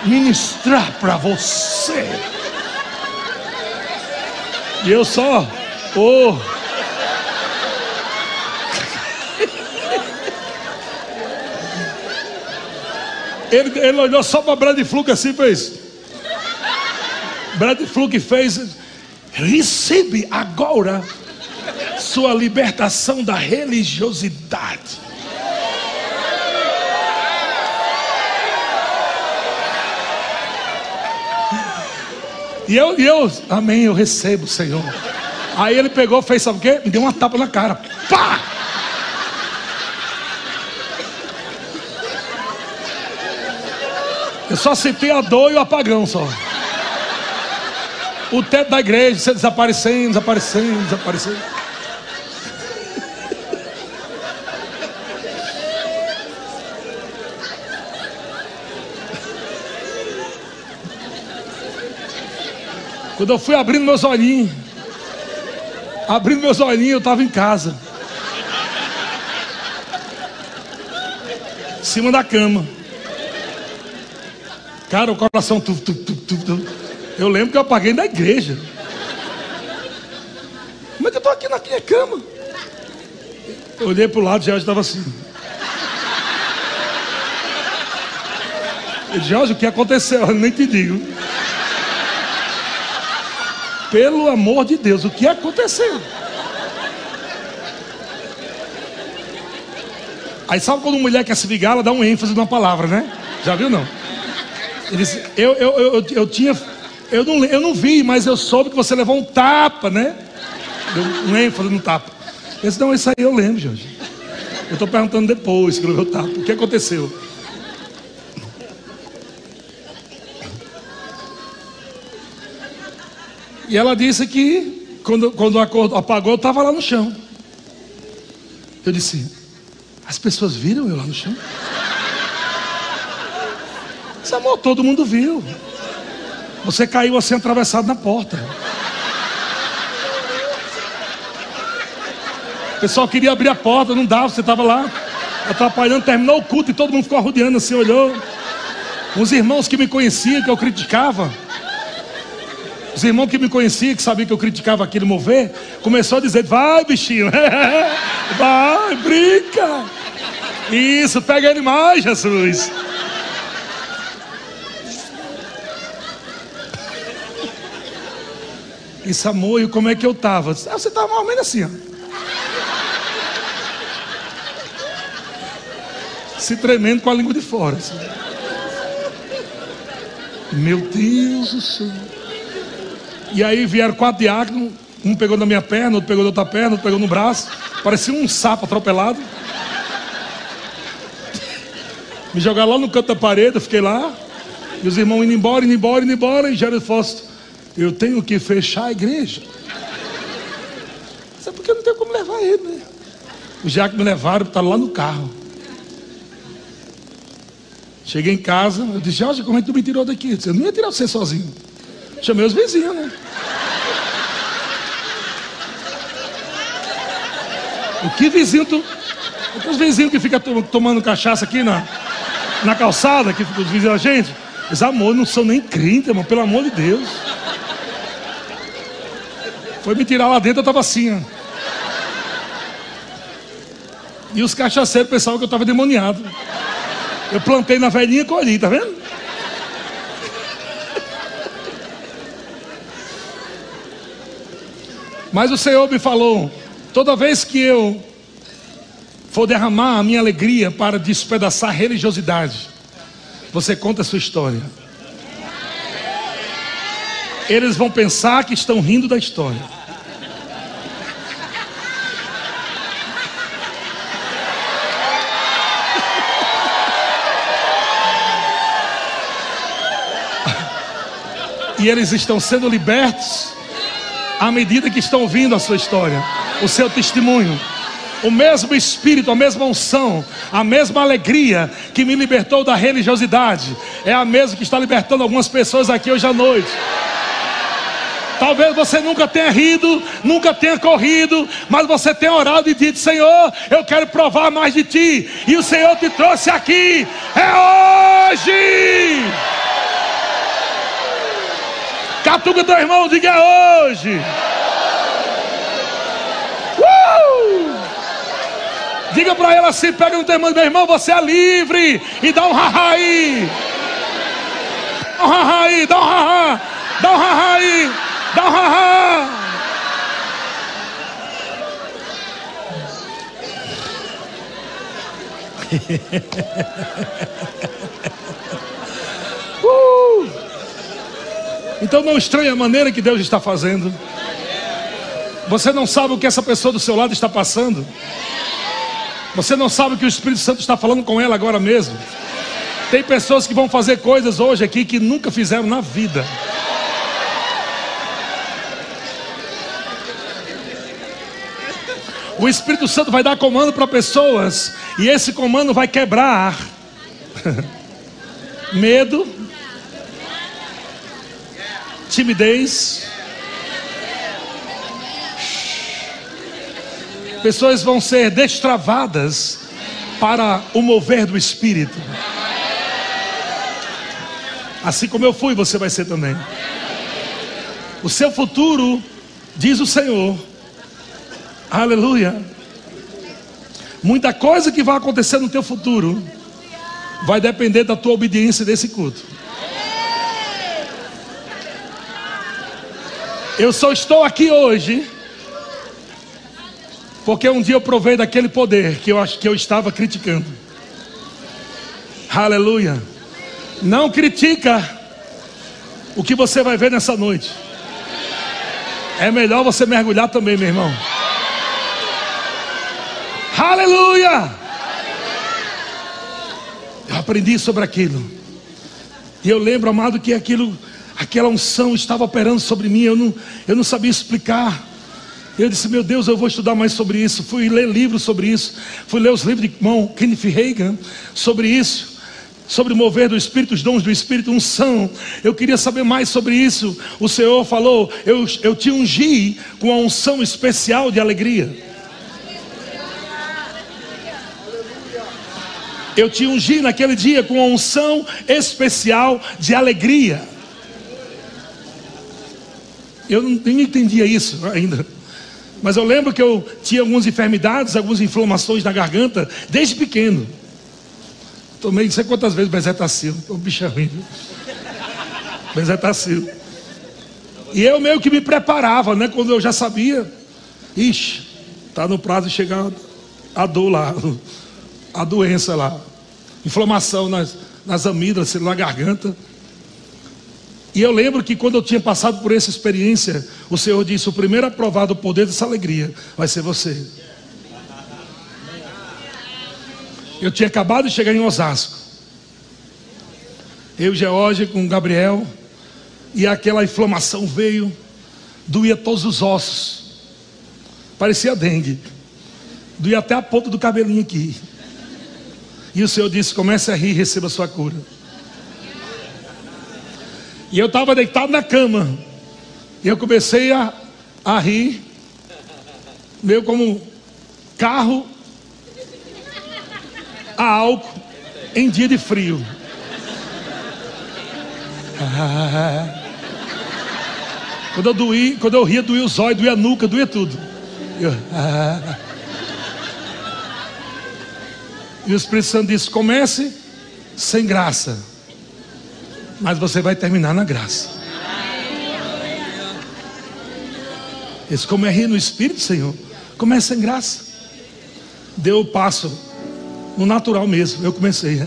ministrar para você. E eu só, oh, ele, ele olhou só para Brad Fluke assim fez. Brad Fluke fez, recebe agora sua libertação da religiosidade. E eu, e eu, amém, eu recebo, Senhor. Aí ele pegou, fez sabe o quê? Me deu uma tapa na cara. Pá! Eu só senti a dor e o apagão só. O teto da igreja, você desaparecendo, desaparecendo, desaparecendo. Quando eu fui abrindo meus olhinhos, abrindo meus olhinhos, eu estava em casa. Em cima da cama. Cara, o coração. Tu, tu, tu, tu, Eu lembro que eu apaguei na igreja. Como é que eu estou aqui na minha cama? Eu olhei para o lado, Jorge estava assim. Jorge, o que aconteceu? Eu nem te digo. Pelo amor de Deus, o que aconteceu? Aí sabe quando uma mulher quer se ligar, ela dá um ênfase numa palavra, né? Já viu não? Ele disse, eu, eu, eu, eu, tinha. Eu não, eu não vi, mas eu soube que você levou um tapa, né? Deu um ênfase no tapa. Eu disse, não, isso aí eu lembro, Jorge. Eu estou perguntando depois que levou o tapa. O que aconteceu? E ela disse que quando, quando o acordo apagou, eu estava lá no chão. Eu disse, as pessoas viram eu lá no chão? Disse, amor, todo mundo viu. Você caiu assim atravessado na porta. O pessoal queria abrir a porta, não dava, você estava lá atrapalhando, terminou o culto e todo mundo ficou rodeando assim, olhou. Os irmãos que me conheciam, que eu criticava, os irmãos que me conheciam, que sabiam que eu criticava aquele mover, começou a dizer: vai, bichinho, vai, brinca. Isso, pega ele mais, Jesus. E Samuel, como é que eu estava? Ah, você estava mais ou menos assim, ó. Se tremendo com a língua de fora. Assim. Meu Deus do céu. E aí vieram quatro diáconos, um pegou na minha perna, outro pegou na outra perna, outro pegou no braço. Parecia um sapo atropelado. Me jogaram lá no canto da parede, eu fiquei lá. E os irmãos indo embora, indo embora, indo embora. E Jairo Fausto, eu tenho que fechar a igreja. Sabe porque eu não tenho como levar ele, né? Os diáconos me levaram, estavam lá no carro. Cheguei em casa, eu disse, Jorge, como é que tu me tirou daqui? Eu, disse, eu não ia tirar você sozinho. Chamei os vizinhos, né? O que vizinho tu. Os vizinhos que ficam tomando cachaça aqui na, na calçada, que os vizinhos da gente. Mas amor, não são nem crente, irmão, pelo amor de Deus. Foi me tirar lá dentro, eu estava assim, ó. E os cachaceiros pensavam que eu estava demoniado. Eu plantei na velhinha e colhi, tá vendo? Mas o Senhor me falou: toda vez que eu for derramar a minha alegria para despedaçar religiosidade, você conta a sua história. Eles vão pensar que estão rindo da história. E eles estão sendo libertos à medida que estão ouvindo a sua história, o seu testemunho. O mesmo espírito, a mesma unção, a mesma alegria que me libertou da religiosidade, é a mesma que está libertando algumas pessoas aqui hoje à noite. Talvez você nunca tenha rido, nunca tenha corrido, mas você tenha orado e dito: Senhor, eu quero provar mais de ti. E o Senhor te trouxe aqui. É hoje. Catuca teu irmão, diga hoje. Uh! Diga para ela assim, pega no teu irmão, meu irmão, você é livre. E dá um haha aí. Dá um haha aí, dá um haha. Dá um haha aí. Dá um haha. uh! Então não estranhe a maneira que Deus está fazendo. Você não sabe o que essa pessoa do seu lado está passando. Você não sabe o que o Espírito Santo está falando com ela agora mesmo. Tem pessoas que vão fazer coisas hoje aqui que nunca fizeram na vida. O Espírito Santo vai dar comando para pessoas, e esse comando vai quebrar medo, timidez. Pessoas vão ser destravadas para o mover do Espírito. Assim como eu fui, você vai ser também. O seu futuro, diz o Senhor, aleluia. Muita coisa que vai acontecer no teu futuro vai depender da tua obediência desse culto. Eu só estou aqui hoje porque um dia eu provei daquele poder que eu acho que eu estava criticando. Aleluia. Não critica o que você vai ver nessa noite. É melhor você mergulhar também, meu irmão. Aleluia! Eu aprendi sobre aquilo. E eu lembro, amado, que aquilo, aquela unção estava operando sobre mim. Eu não, eu não sabia explicar. Eu disse, meu Deus, eu vou estudar mais sobre isso. Fui ler livros sobre isso. Fui ler os livros de irmão Kenneth Reagan sobre isso sobre o mover do Espírito, os dons do Espírito, unção. Eu queria saber mais sobre isso. O Senhor falou: eu, eu te ungi com a unção especial de alegria. Eu te ungi naquele dia com a unção especial de alegria. Eu nem entendia isso ainda. Mas eu lembro que eu tinha algumas enfermidades, algumas inflamações na garganta, desde pequeno. Tomei não sei quantas vezes bezetacil. O bicho é ruim, viu? Bezetacil. E eu meio que me preparava, né? Quando eu já sabia. Ixi, tá no prazo de chegar a dor lá, a doença lá. Inflamação nas, nas amígdalas, na garganta. E eu lembro que quando eu tinha passado por essa experiência, o Senhor disse: o primeiro a provar do poder dessa alegria vai ser você. Eu tinha acabado de chegar em Osasco. Eu, George, com Gabriel, e aquela inflamação veio, doía todos os ossos, parecia dengue, doía até a ponta do cabelinho aqui. E o Senhor disse: comece a rir e receba a sua cura. E eu estava deitado na cama, e eu comecei a, a rir, meio como carro a álcool em dia de frio. Quando eu doí, quando eu ria, doía os olhos, doía a nuca, doía tudo. Eu, E o Espírito Santo disse: comece sem graça, mas você vai terminar na graça. Esse como é rir no Espírito, Senhor, comece sem graça. Deu o passo no natural mesmo. Eu comecei.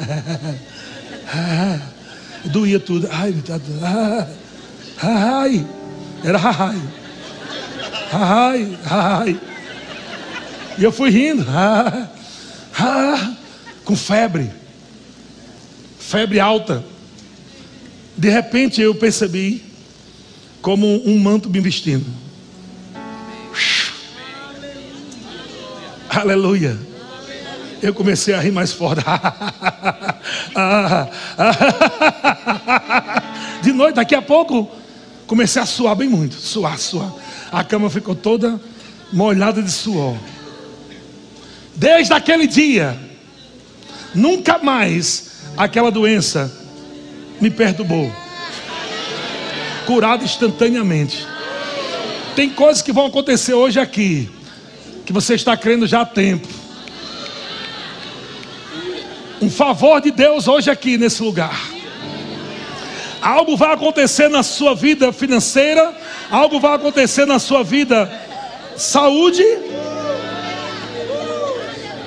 Doía tudo. Ai, ai, era ai, ai, ai. E eu fui rindo, com febre, febre alta. De repente eu percebi como um manto me vestindo. Aleluia eu comecei a rir mais forte. De noite, daqui a pouco, comecei a suar bem muito. Suar, suar. A cama ficou toda molhada de suor. Desde aquele dia, nunca mais aquela doença me perturbou. Curado instantaneamente. Tem coisas que vão acontecer hoje aqui, que você está crendo já há tempo um favor de Deus hoje aqui nesse lugar. Algo vai acontecer na sua vida financeira, algo vai acontecer na sua vida saúde.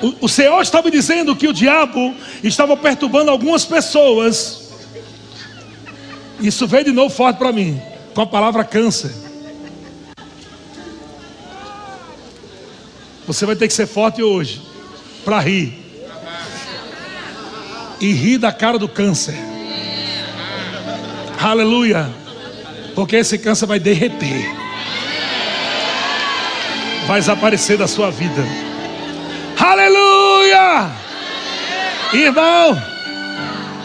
O, o Senhor estava dizendo que o diabo estava perturbando algumas pessoas. Isso veio de novo forte para mim. com a palavra câncer. Você vai ter que ser forte hoje para rir. E rir da cara do câncer. Aleluia. Porque esse câncer vai derreter. Vai desaparecer da sua vida. Aleluia! Irmão,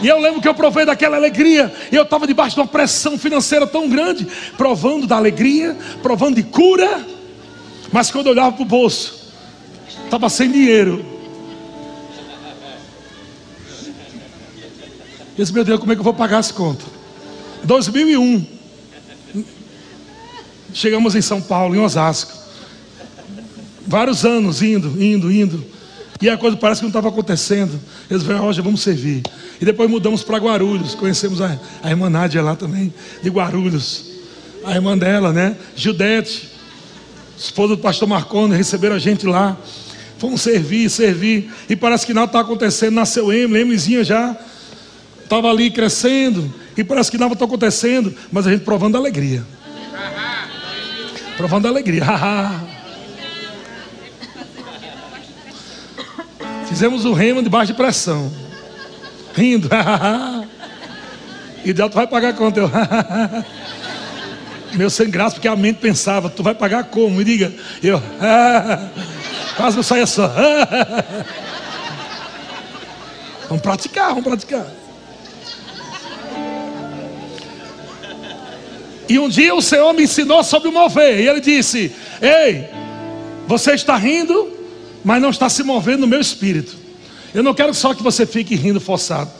e eu lembro que eu provei daquela alegria. E eu estava debaixo de uma pressão financeira tão grande, provando da alegria, provando de cura. Mas quando eu olhava para o bolso, estava sem dinheiro. Eu disse, meu Deus, como é que eu vou pagar as contas? 2001. Chegamos em São Paulo, em Osasco. Vários anos indo, indo, indo. E a coisa parece que não estava acontecendo. Eles falaram, Roger, vamos servir. E depois mudamos para Guarulhos. Conhecemos a, a irmã Nádia lá também, de Guarulhos. A irmã dela, né? Judete, esposa do pastor Marconi, receberam a gente lá. Fomos servir, servir. E parece que nada está acontecendo. Nasceu Emily, Emilyzinha já estava ali crescendo. E parece que nada está acontecendo. Mas a gente provando a alegria. Provando a alegria. Fizemos o remo debaixo de pressão. Rindo. e Deus vai pagar conta. Eu, Meu sem graça, porque a mente pensava, tu vai pagar como? Me diga. Eu, quase não saia só. vamos praticar, vamos praticar. E um dia o Senhor me ensinou sobre o mover. E ele disse: Ei, você está rindo, mas não está se movendo no meu espírito. Eu não quero só que você fique rindo forçado.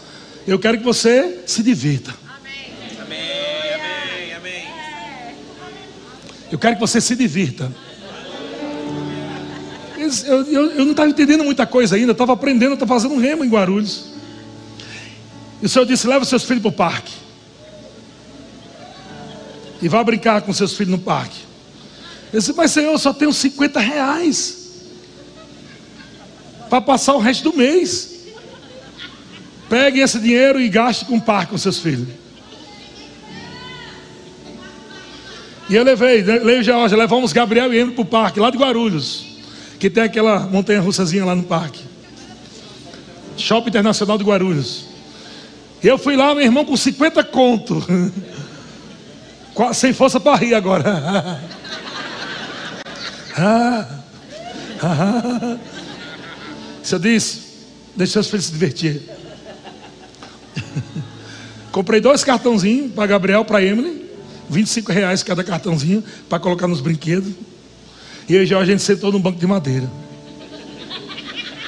Eu quero que você se divirta. Amém. Amém. Amém. Eu quero que você se divirta. Eu, eu, eu não estava entendendo muita coisa ainda. Estava aprendendo, estava fazendo um remo em Guarulhos. E o Senhor disse: leva seus filhos para o parque. E vá brincar com seus filhos no parque. Eu disse, mas Senhor, eu só tenho 50 reais para passar o resto do mês. Pegue esse dinheiro e gaste com o parque com seus filhos. E eu levei, leio Georgia, levamos Gabriel e Emily para o parque, lá de Guarulhos, que tem aquela montanha russazinha lá no parque. Shopping Internacional de Guarulhos. Eu fui lá, meu irmão, com 50 conto. Sem força para rir agora. ah, ah, você disse, deixa seus filhos se divertir. Comprei dois cartãozinhos para Gabriel, para Emily. 25 reais cada cartãozinho para colocar nos brinquedos. E aí já a gente sentou num banco de madeira.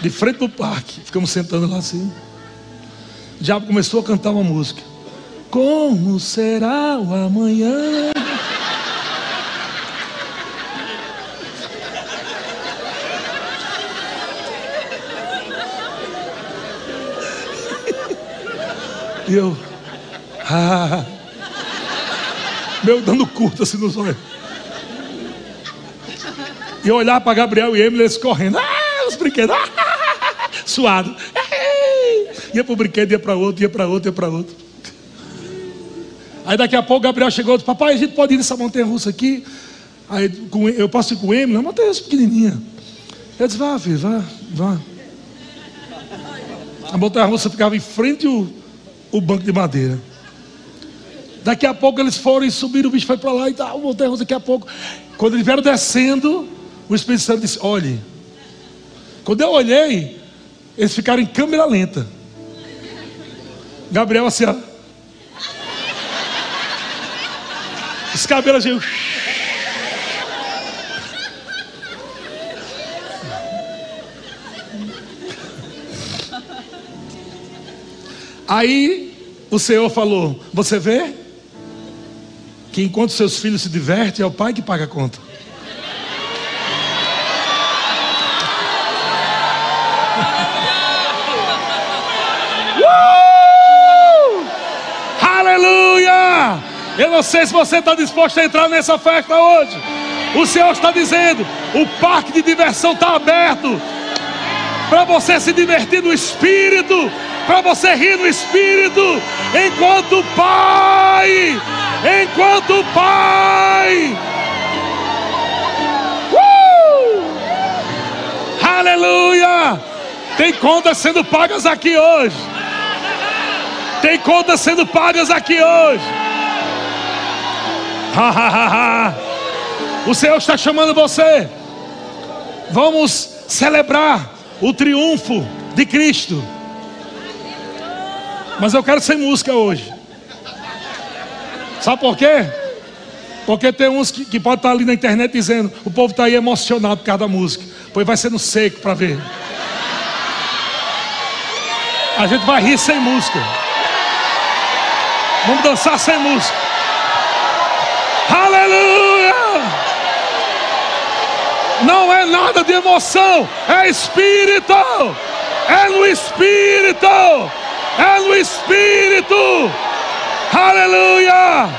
De frente para o parque. Ficamos sentando lá assim. O diabo começou a cantar uma música. Como será o amanhã? Eu, ah, meu dando curto assim nos olhos. E olhar para Gabriel e Emily, eles correndo, ah, os brinquedos, ah, suado. Ia para o brinquedo, ia para outro, ia para outro, ia para outro. Aí daqui a pouco Gabriel chegou e disse, papai, a gente pode ir nessa montanha russa aqui? Aí eu posso ir com o Emily, uma montanha russa pequenininha. Eu disse, vá, filho, vá, vá. A montanha russa ficava em frente ao o banco de madeira. Daqui a pouco eles foram e subiram, o bicho foi para lá e tal, voltamos daqui a pouco. Quando eles vieram descendo, o Espírito Santo disse: Olhe. Quando eu olhei, eles ficaram em câmera lenta. Gabriel assim, ó. Os cabelos assim. Aí o Senhor falou: Você vê? Que enquanto seus filhos se divertem, é o pai que paga a conta. uh! Aleluia! Eu não sei se você está disposto a entrar nessa festa hoje. O Senhor está dizendo: o parque de diversão está aberto para você se divertir no espírito para você rir no espírito, enquanto o Pai enquanto o Pai. Uh! Aleluia! Tem contas sendo pagas aqui hoje. Tem contas sendo pagas aqui hoje. o Senhor está chamando você. Vamos celebrar o triunfo de Cristo. Mas eu quero sem música hoje. Sabe por quê? Porque tem uns que, que podem estar ali na internet dizendo: o povo está aí emocionado por causa da música. Pois vai ser no seco para ver. A gente vai rir sem música. Vamos dançar sem música. Aleluia! Não é nada de emoção, é espírito. É no espírito é no Espírito. Aleluia!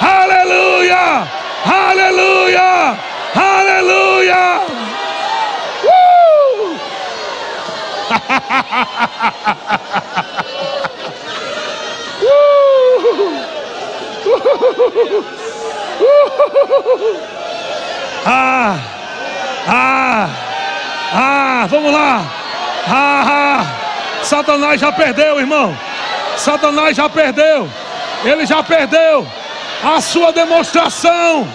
Aleluia! Aleluia! Aleluia! Uh! ah, ah, ah, vamos lá. Ah, ah. Satanás já perdeu, irmão. Satanás já perdeu. Ele já perdeu a sua demonstração.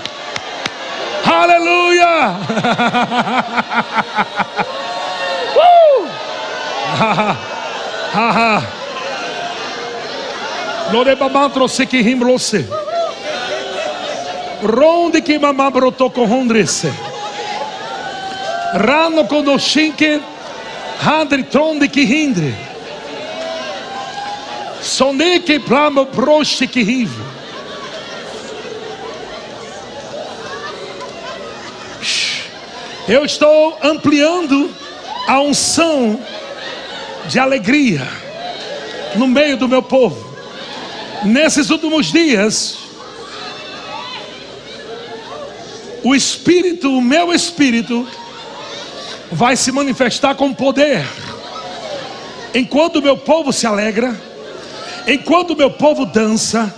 Aleluia! uh! Lorebamá trouxe que rimbrose. Ronde que mamá brotou com rondresse. Rano conoscinque. Handri tronde que hindre. Sonde que plamo que rive. Eu estou ampliando a unção de alegria no meio do meu povo. Nesses últimos dias, o Espírito, o meu Espírito, vai se manifestar com poder. Enquanto o meu povo se alegra, enquanto o meu povo dança,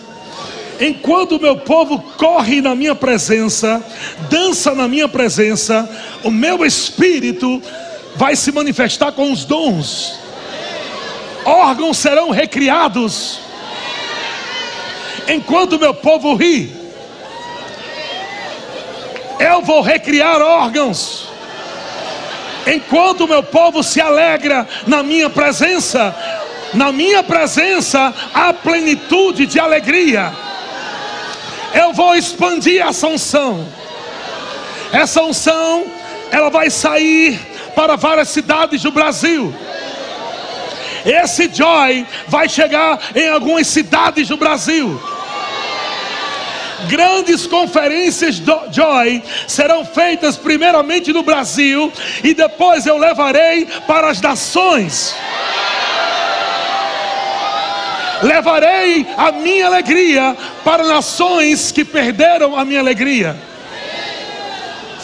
enquanto o meu povo corre na minha presença, dança na minha presença, o meu espírito vai se manifestar com os dons. Órgãos serão recriados. Enquanto o meu povo ri, eu vou recriar órgãos. Enquanto o meu povo se alegra na minha presença, na minha presença há plenitude de alegria. Eu vou expandir essa unção. Essa unção, ela vai sair para várias cidades do Brasil. Esse joy vai chegar em algumas cidades do Brasil. Grandes conferências do Joy serão feitas primeiramente no Brasil e depois eu levarei para as nações. Levarei a minha alegria para nações que perderam a minha alegria.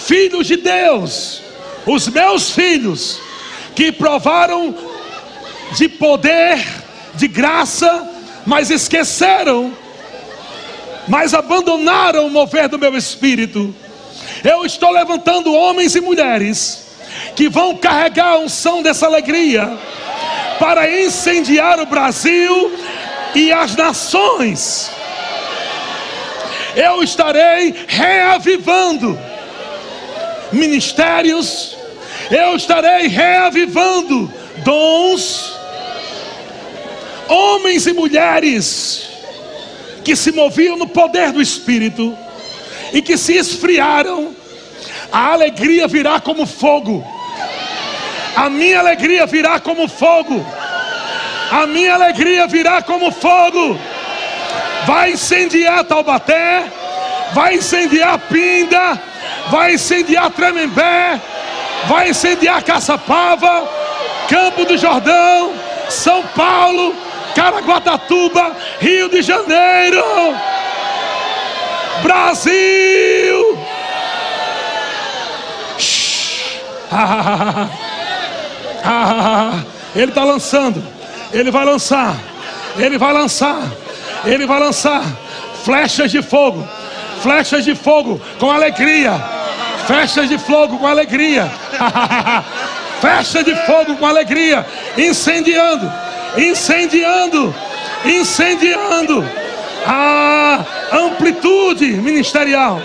Filhos de Deus, os meus filhos, que provaram de poder, de graça, mas esqueceram mas abandonaram o mover do meu espírito. Eu estou levantando homens e mulheres que vão carregar a unção dessa alegria para incendiar o Brasil e as nações. Eu estarei reavivando ministérios, eu estarei reavivando dons, homens e mulheres que se moviam no poder do Espírito e que se esfriaram, a alegria virá como fogo. A minha alegria virá como fogo. A minha alegria virá como fogo. Vai incendiar Taubaté, vai incendiar Pinda, vai incendiar Tremembé, vai incendiar Caçapava, Campo do Jordão, São Paulo, Caraguatatuba, Rio de Janeiro, Brasil. Ele está lançando, ele vai lançar, ele vai lançar, ele vai lançar Flechas de fogo. Flechas de fogo com alegria. Flechas de fogo com alegria. Flecha de fogo com alegria. Incendiando. Incendiando. Incendiando. A amplitude ministerial.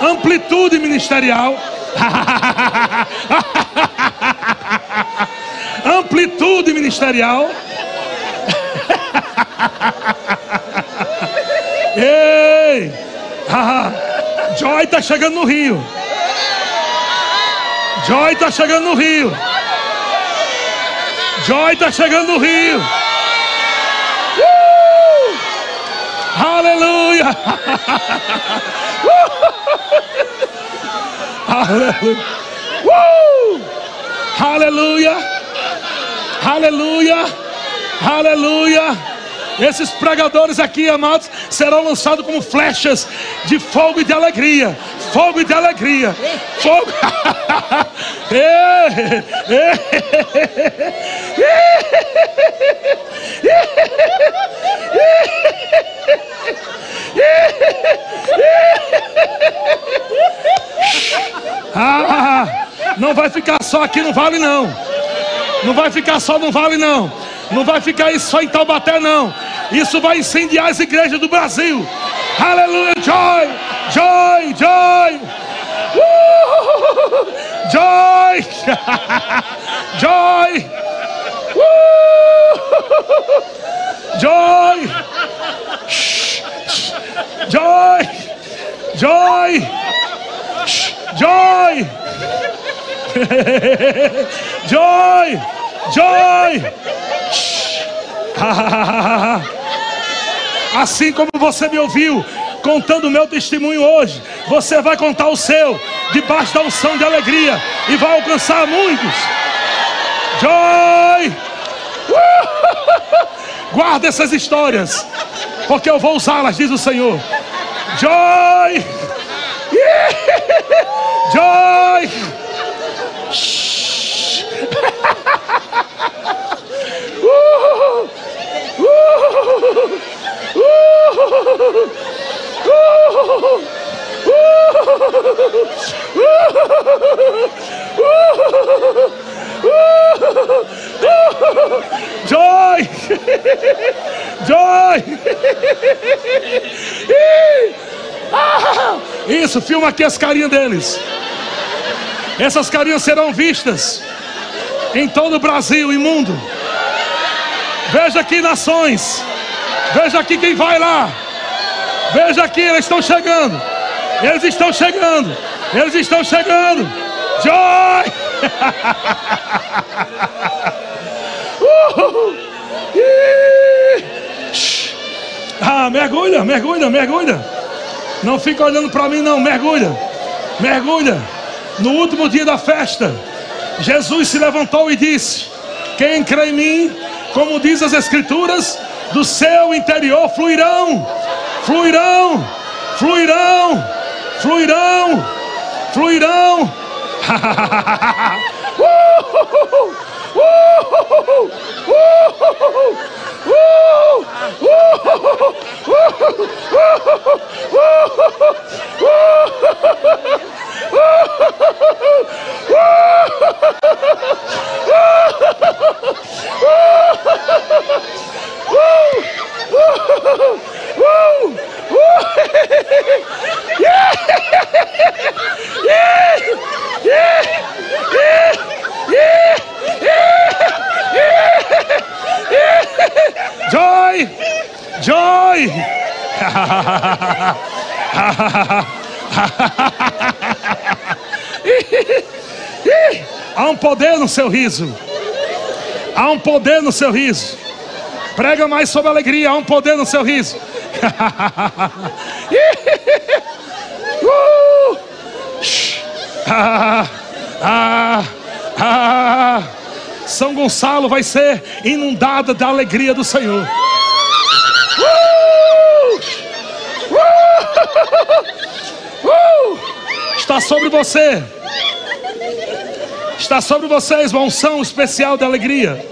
Amplitude ministerial. Amplitude ministerial. Ei! Joy está chegando no Rio. Joy está chegando no Rio. Joy está chegando no Rio. Uh! Aleluia! Aleluia! Uh! Aleluia! Aleluia! Aleluia! Esses pregadores aqui, amados, serão lançados como flechas de fogo e de alegria. Fogo e de alegria. Fogo. ah, não vai ficar só aqui no vale, não. Não vai ficar só no vale, não. Não vai ficar isso só em Taubaté, não. Isso vai incendiar as igrejas do Brasil. Aleluia, joy, joy, joy. Uh! Joy, joy, uh! joy, joy, joy, joy, joy, joy. Assim como você me ouviu contando o meu testemunho hoje, você vai contar o seu debaixo da unção de alegria e vai alcançar muitos. Joy! Guarda essas histórias, porque eu vou usá-las, diz o Senhor. Joy! Joy! Joy! Joy! Isso, filma aqui as carinhas deles. Essas carinhas serão vistas em todo o Brasil e mundo. Veja aqui nações. Veja aqui quem vai lá. Veja aqui, eles estão chegando. Eles estão chegando. Eles estão chegando. Joy! Ah, mergulha, mergulha, mergulha. Não fica olhando para mim, não. Mergulha, mergulha. No último dia da festa, Jesus se levantou e disse: Quem crê em mim, como diz as Escrituras, do seu interior fluirão, fluirão, fluirão, fluirão, fluirão. Joy! Joy! Há um poder no seu riso. Há um poder no seu riso. Prega mais sobre alegria. Há um poder no seu riso. uh! ah, ah, ah. São Gonçalo vai ser inundada da alegria do Senhor. Uh! Uh! Está sobre você. Está sobre vocês uma unção especial de alegria.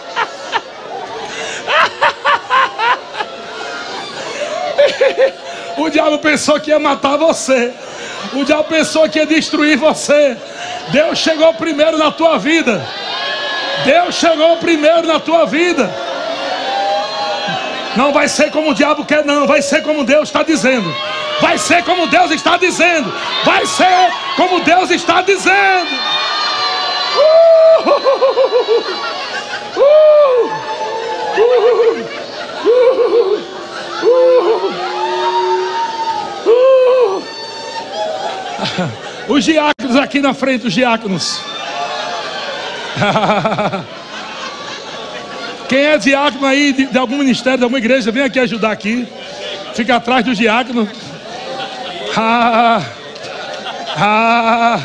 O diabo pensou que ia matar você. O diabo pensou que ia destruir você. Deus chegou primeiro na tua vida. Deus chegou primeiro na tua vida. Não vai ser como o diabo quer, não. Vai ser como Deus está dizendo. Vai ser como Deus está dizendo. Vai ser como Deus está dizendo. Uh! Uh! Uh! Os diáconos aqui na frente, os diáconos. Quem é diácono aí de, de, algum ministério, de alguma igreja, vem aqui ajudar aqui. Fica atrás do diácono. Ah, ah.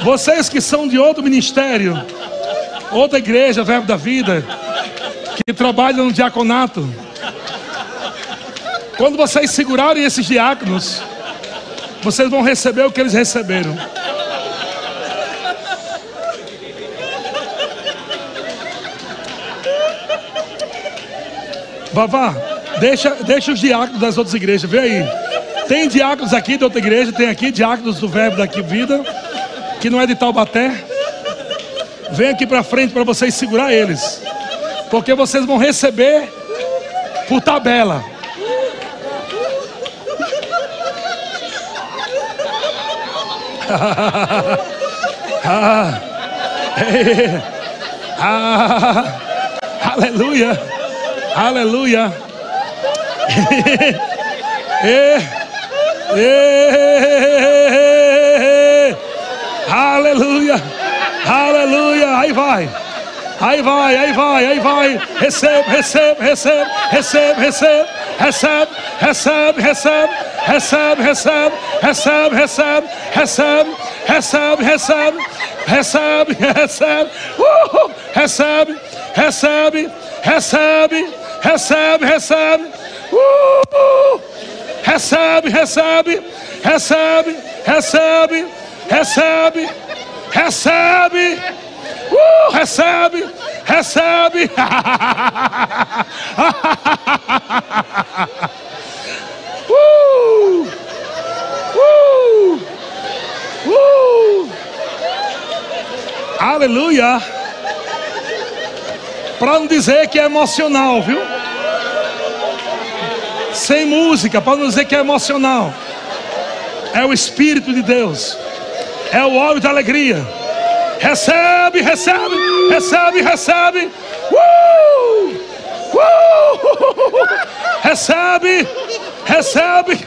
Vocês que são de outro ministério, outra igreja, Verbo da Vida, que trabalham no diaconato. Quando vocês segurarem esses diáconos, vocês vão receber o que eles receberam. Vavá, deixa, deixa os diáconos das outras igrejas, vê aí. Tem diáconos aqui de outra igreja, tem aqui diáconos do Verbo daqui Vida, que não é de Taubaté. Vem aqui para frente para vocês segurar eles, porque vocês vão receber por tabela. ah, ah, aleluia, aleluia. é, é, aleluia, aleluia. Aí vai. Aí vai, aí vai, aí vai. Recebe, recebe, recebe, recebe, recebe, recebe, recebe, recebe, recebe, recebe, recebe, recebe, recebe, recebe, recebe, recebe, recebe, uh, recebe, recebe, recebe, recebe, recebe, uh, recebe, recebe, recebe, recebe, recebe, recebe, uh, recebe, recebe. uh, uh, uh. Aleluia. Para não dizer que é emocional, viu? Sem música, para não dizer que é emocional. É o Espírito de Deus. É o óleo da alegria. Recebe, recebe, recebe, recebe. Uh! Uh! Recebe, recebe.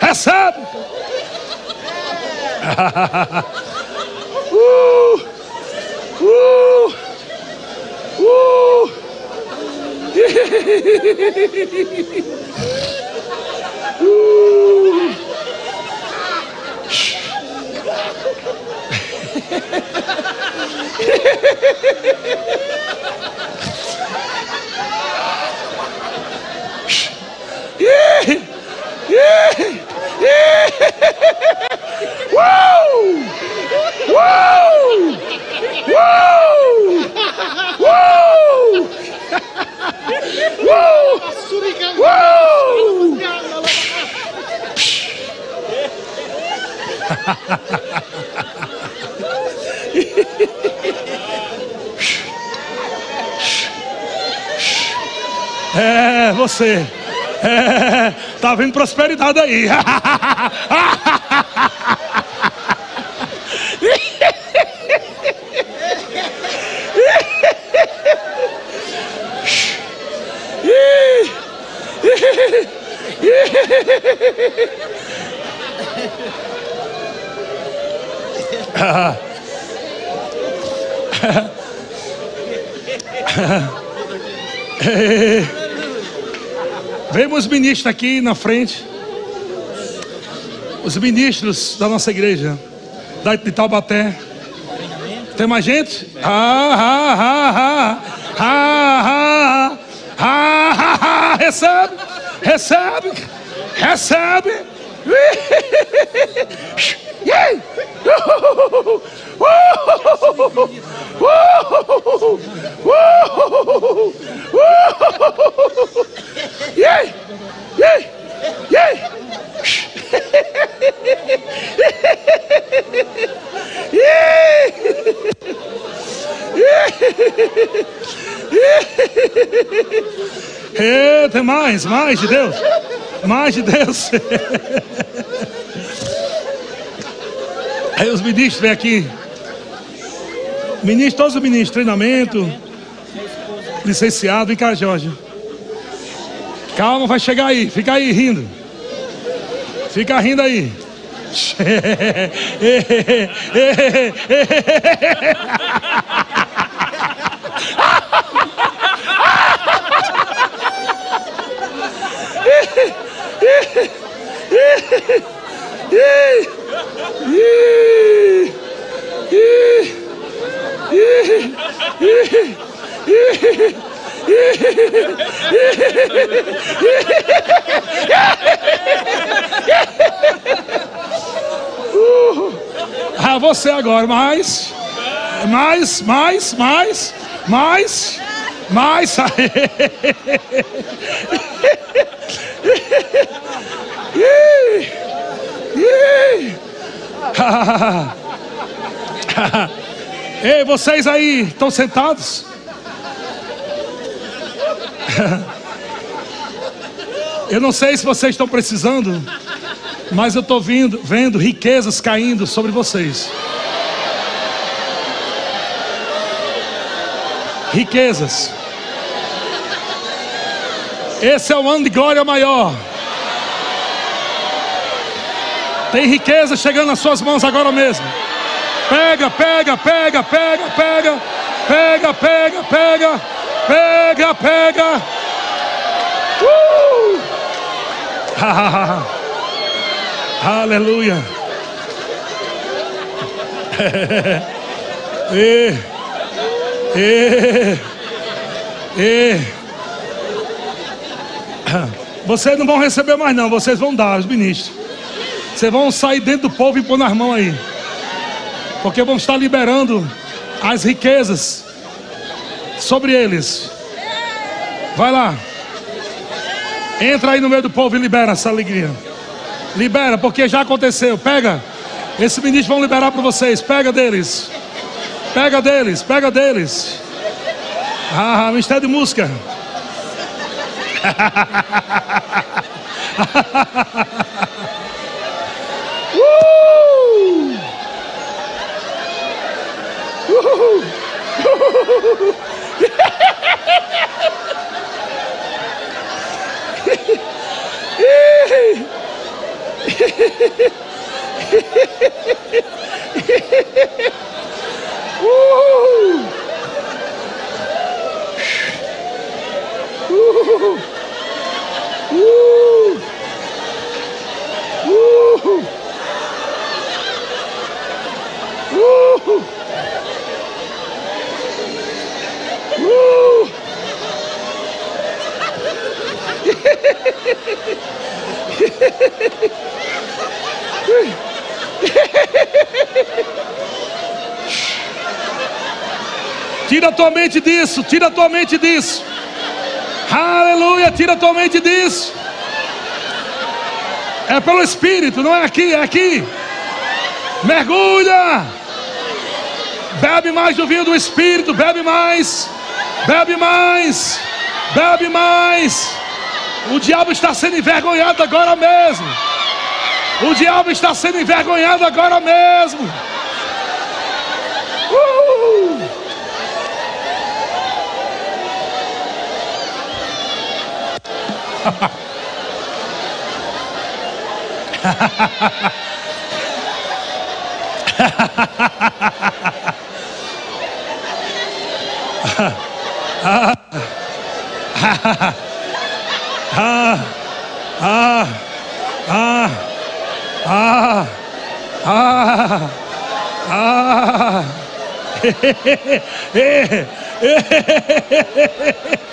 Recebe. he he he você. É, tá vendo prosperidade aí. ministro aqui na frente, os ministros da nossa igreja, da Itaubaté. Tem mais gente? Ha. Ha, ha, ha. Ha, ha, ha. Recebe, recebe, recebe. É, tem mais, mais de Deus, mais de Deus. Aí os ministros vêm aqui. Ministro, todos os ministros, treinamento, licenciado, vem cá, Jorge. Calma, vai chegar aí, fica aí rindo. Fica rindo aí. Ah, você agora, mais, mais, mais, mais, mais, mais. Ei, vocês aí estão sentados? Eu não sei se vocês estão precisando, mas eu estou vendo, riquezas caindo sobre vocês. Riquezas. Esse é o ano de glória maior. Tem riqueza chegando nas suas mãos agora mesmo. Pega, pega, pega, pega, pega, pega, pega, pega, pega, pega. Uh! Aleluia. e, e, e. Vocês não vão receber mais não, vocês vão dar os ministros. Vocês vão sair dentro do povo e pôr nas mãos aí. Porque vamos estar liberando as riquezas sobre eles. Vai lá. Entra aí no meio do povo e libera essa alegria. Libera, porque já aconteceu. Pega. Esses ministros vão liberar para vocês. Pega deles. Pega deles, pega deles. Ah, mistério de música. Woo! Woo! Woo! Tira a tua mente disso, tira a tua mente disso. Aleluia, tira tua mente disso. É pelo Espírito, não é aqui, é aqui. Mergulha. Bebe mais do vinho do Espírito, bebe mais. Bebe mais. Bebe mais. O diabo está sendo envergonhado agora mesmo. O diabo está sendo envergonhado agora mesmo. 아, 아, 아, 아, 아, 아, 아, 예, 예, 예, 예.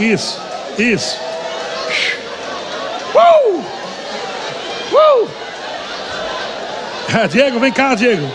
Isso, isso. Uh! Uh! Diego, vem cá, Diego.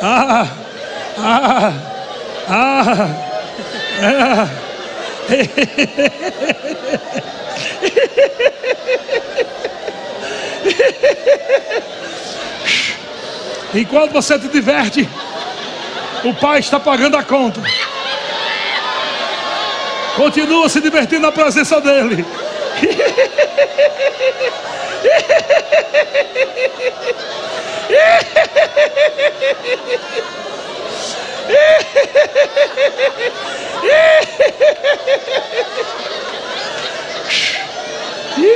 Ah, ah, ah, ah. Enquanto você te diverte, o pai está pagando a conta. Continua se divertindo na presença dele.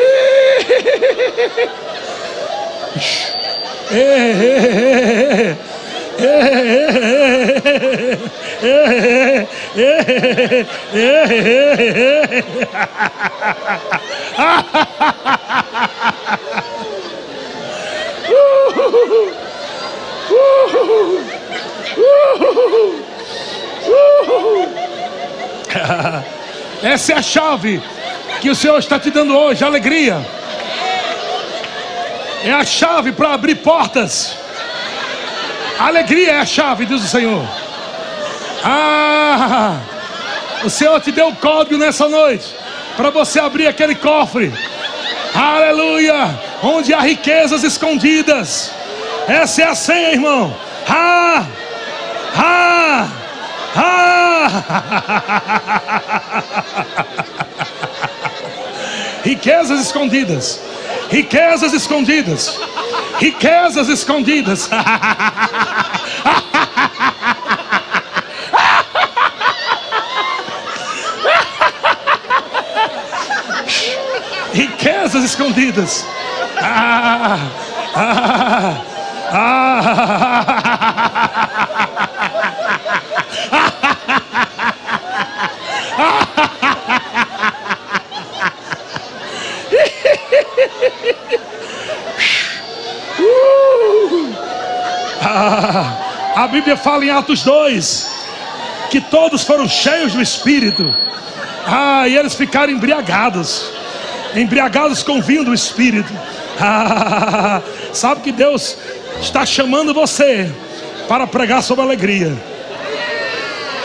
Essa é a chave que o Senhor está te dando hoje, alegria. É a chave para abrir portas. Alegria é a chave, diz o Senhor. Ah, o Senhor te deu o código nessa noite para você abrir aquele cofre. Aleluia! Onde há riquezas escondidas. Essa é a senha, irmão. Ah! Ah! riquezas escondidas. Riquezas escondidas. Riquezas escondidas. Riquezas escondidas. Ah, ah, ah. A Bíblia fala em Atos 2 que todos foram cheios do Espírito. Ah, e eles ficaram embriagados, embriagados com o vinho do Espírito. Ah, sabe que Deus está chamando você para pregar sobre alegria.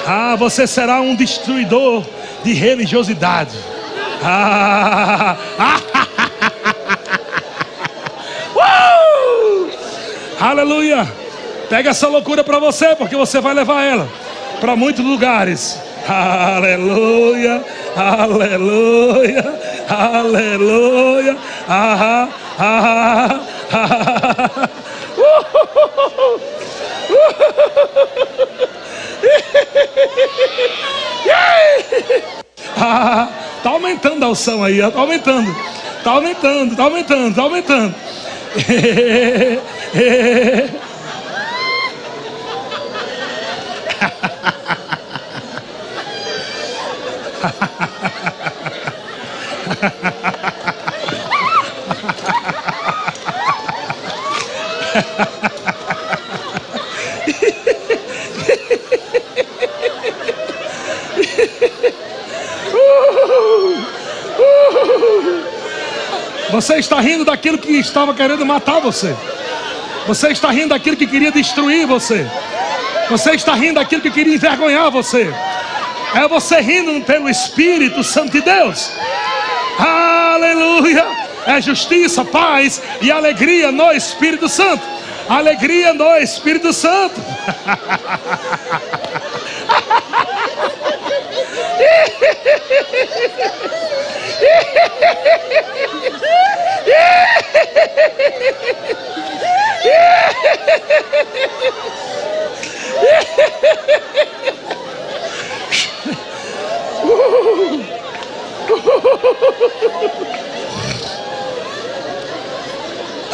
Ah, você será um destruidor de religiosidade. Ah, uh! Aleluia. Pega essa loucura para você, porque você vai levar ela para muitos lugares. Aleluia, aleluia, aleluia. Ah, ah, ah, ah, tá aumentando a alção aí, tá aumentando, tá aumentando, tá aumentando, tá aumentando. Você está rindo daquilo que estava querendo matar você. Você está rindo daquilo que queria destruir você. Você está rindo daquilo que queria envergonhar você. É você rindo pelo Espírito Santo de Deus. Aleluia! É justiça, paz e alegria no Espírito Santo. Alegria no Espírito Santo.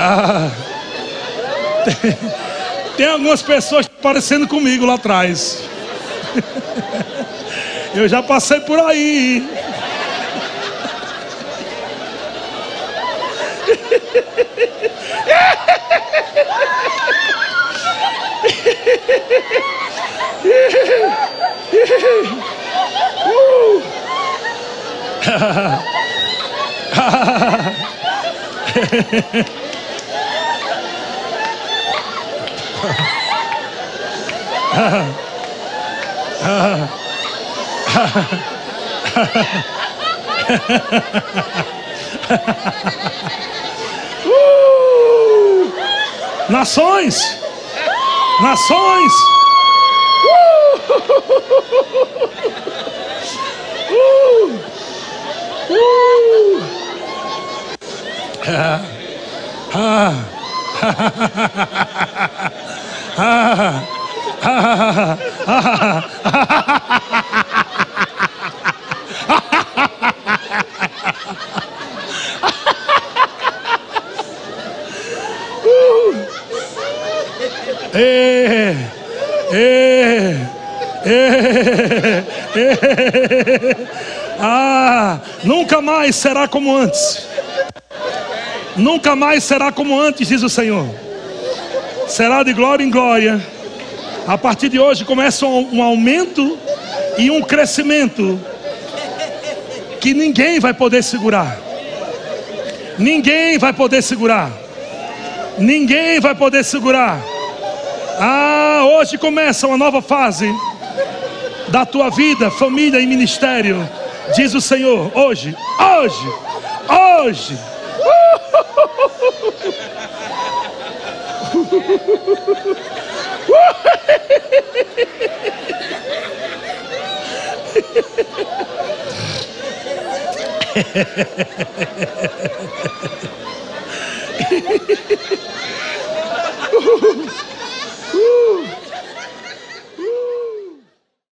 Ah, tem, tem algumas pessoas parecendo comigo lá atrás. Eu já passei por aí. Uh! Nações, nações. Uh! Uh! Ah, ah, ah, ah, ah, é, é, é, ah, nunca mais será como antes. Nunca mais será como antes, diz o Senhor. Será de glória em glória. A partir de hoje começa um, um aumento e um crescimento que ninguém vai poder segurar. Ninguém vai poder segurar. Ninguém vai poder segurar. Ah, hoje começa uma nova fase da tua vida, família e ministério. Diz o Senhor, hoje, hoje, hoje. uh, uh.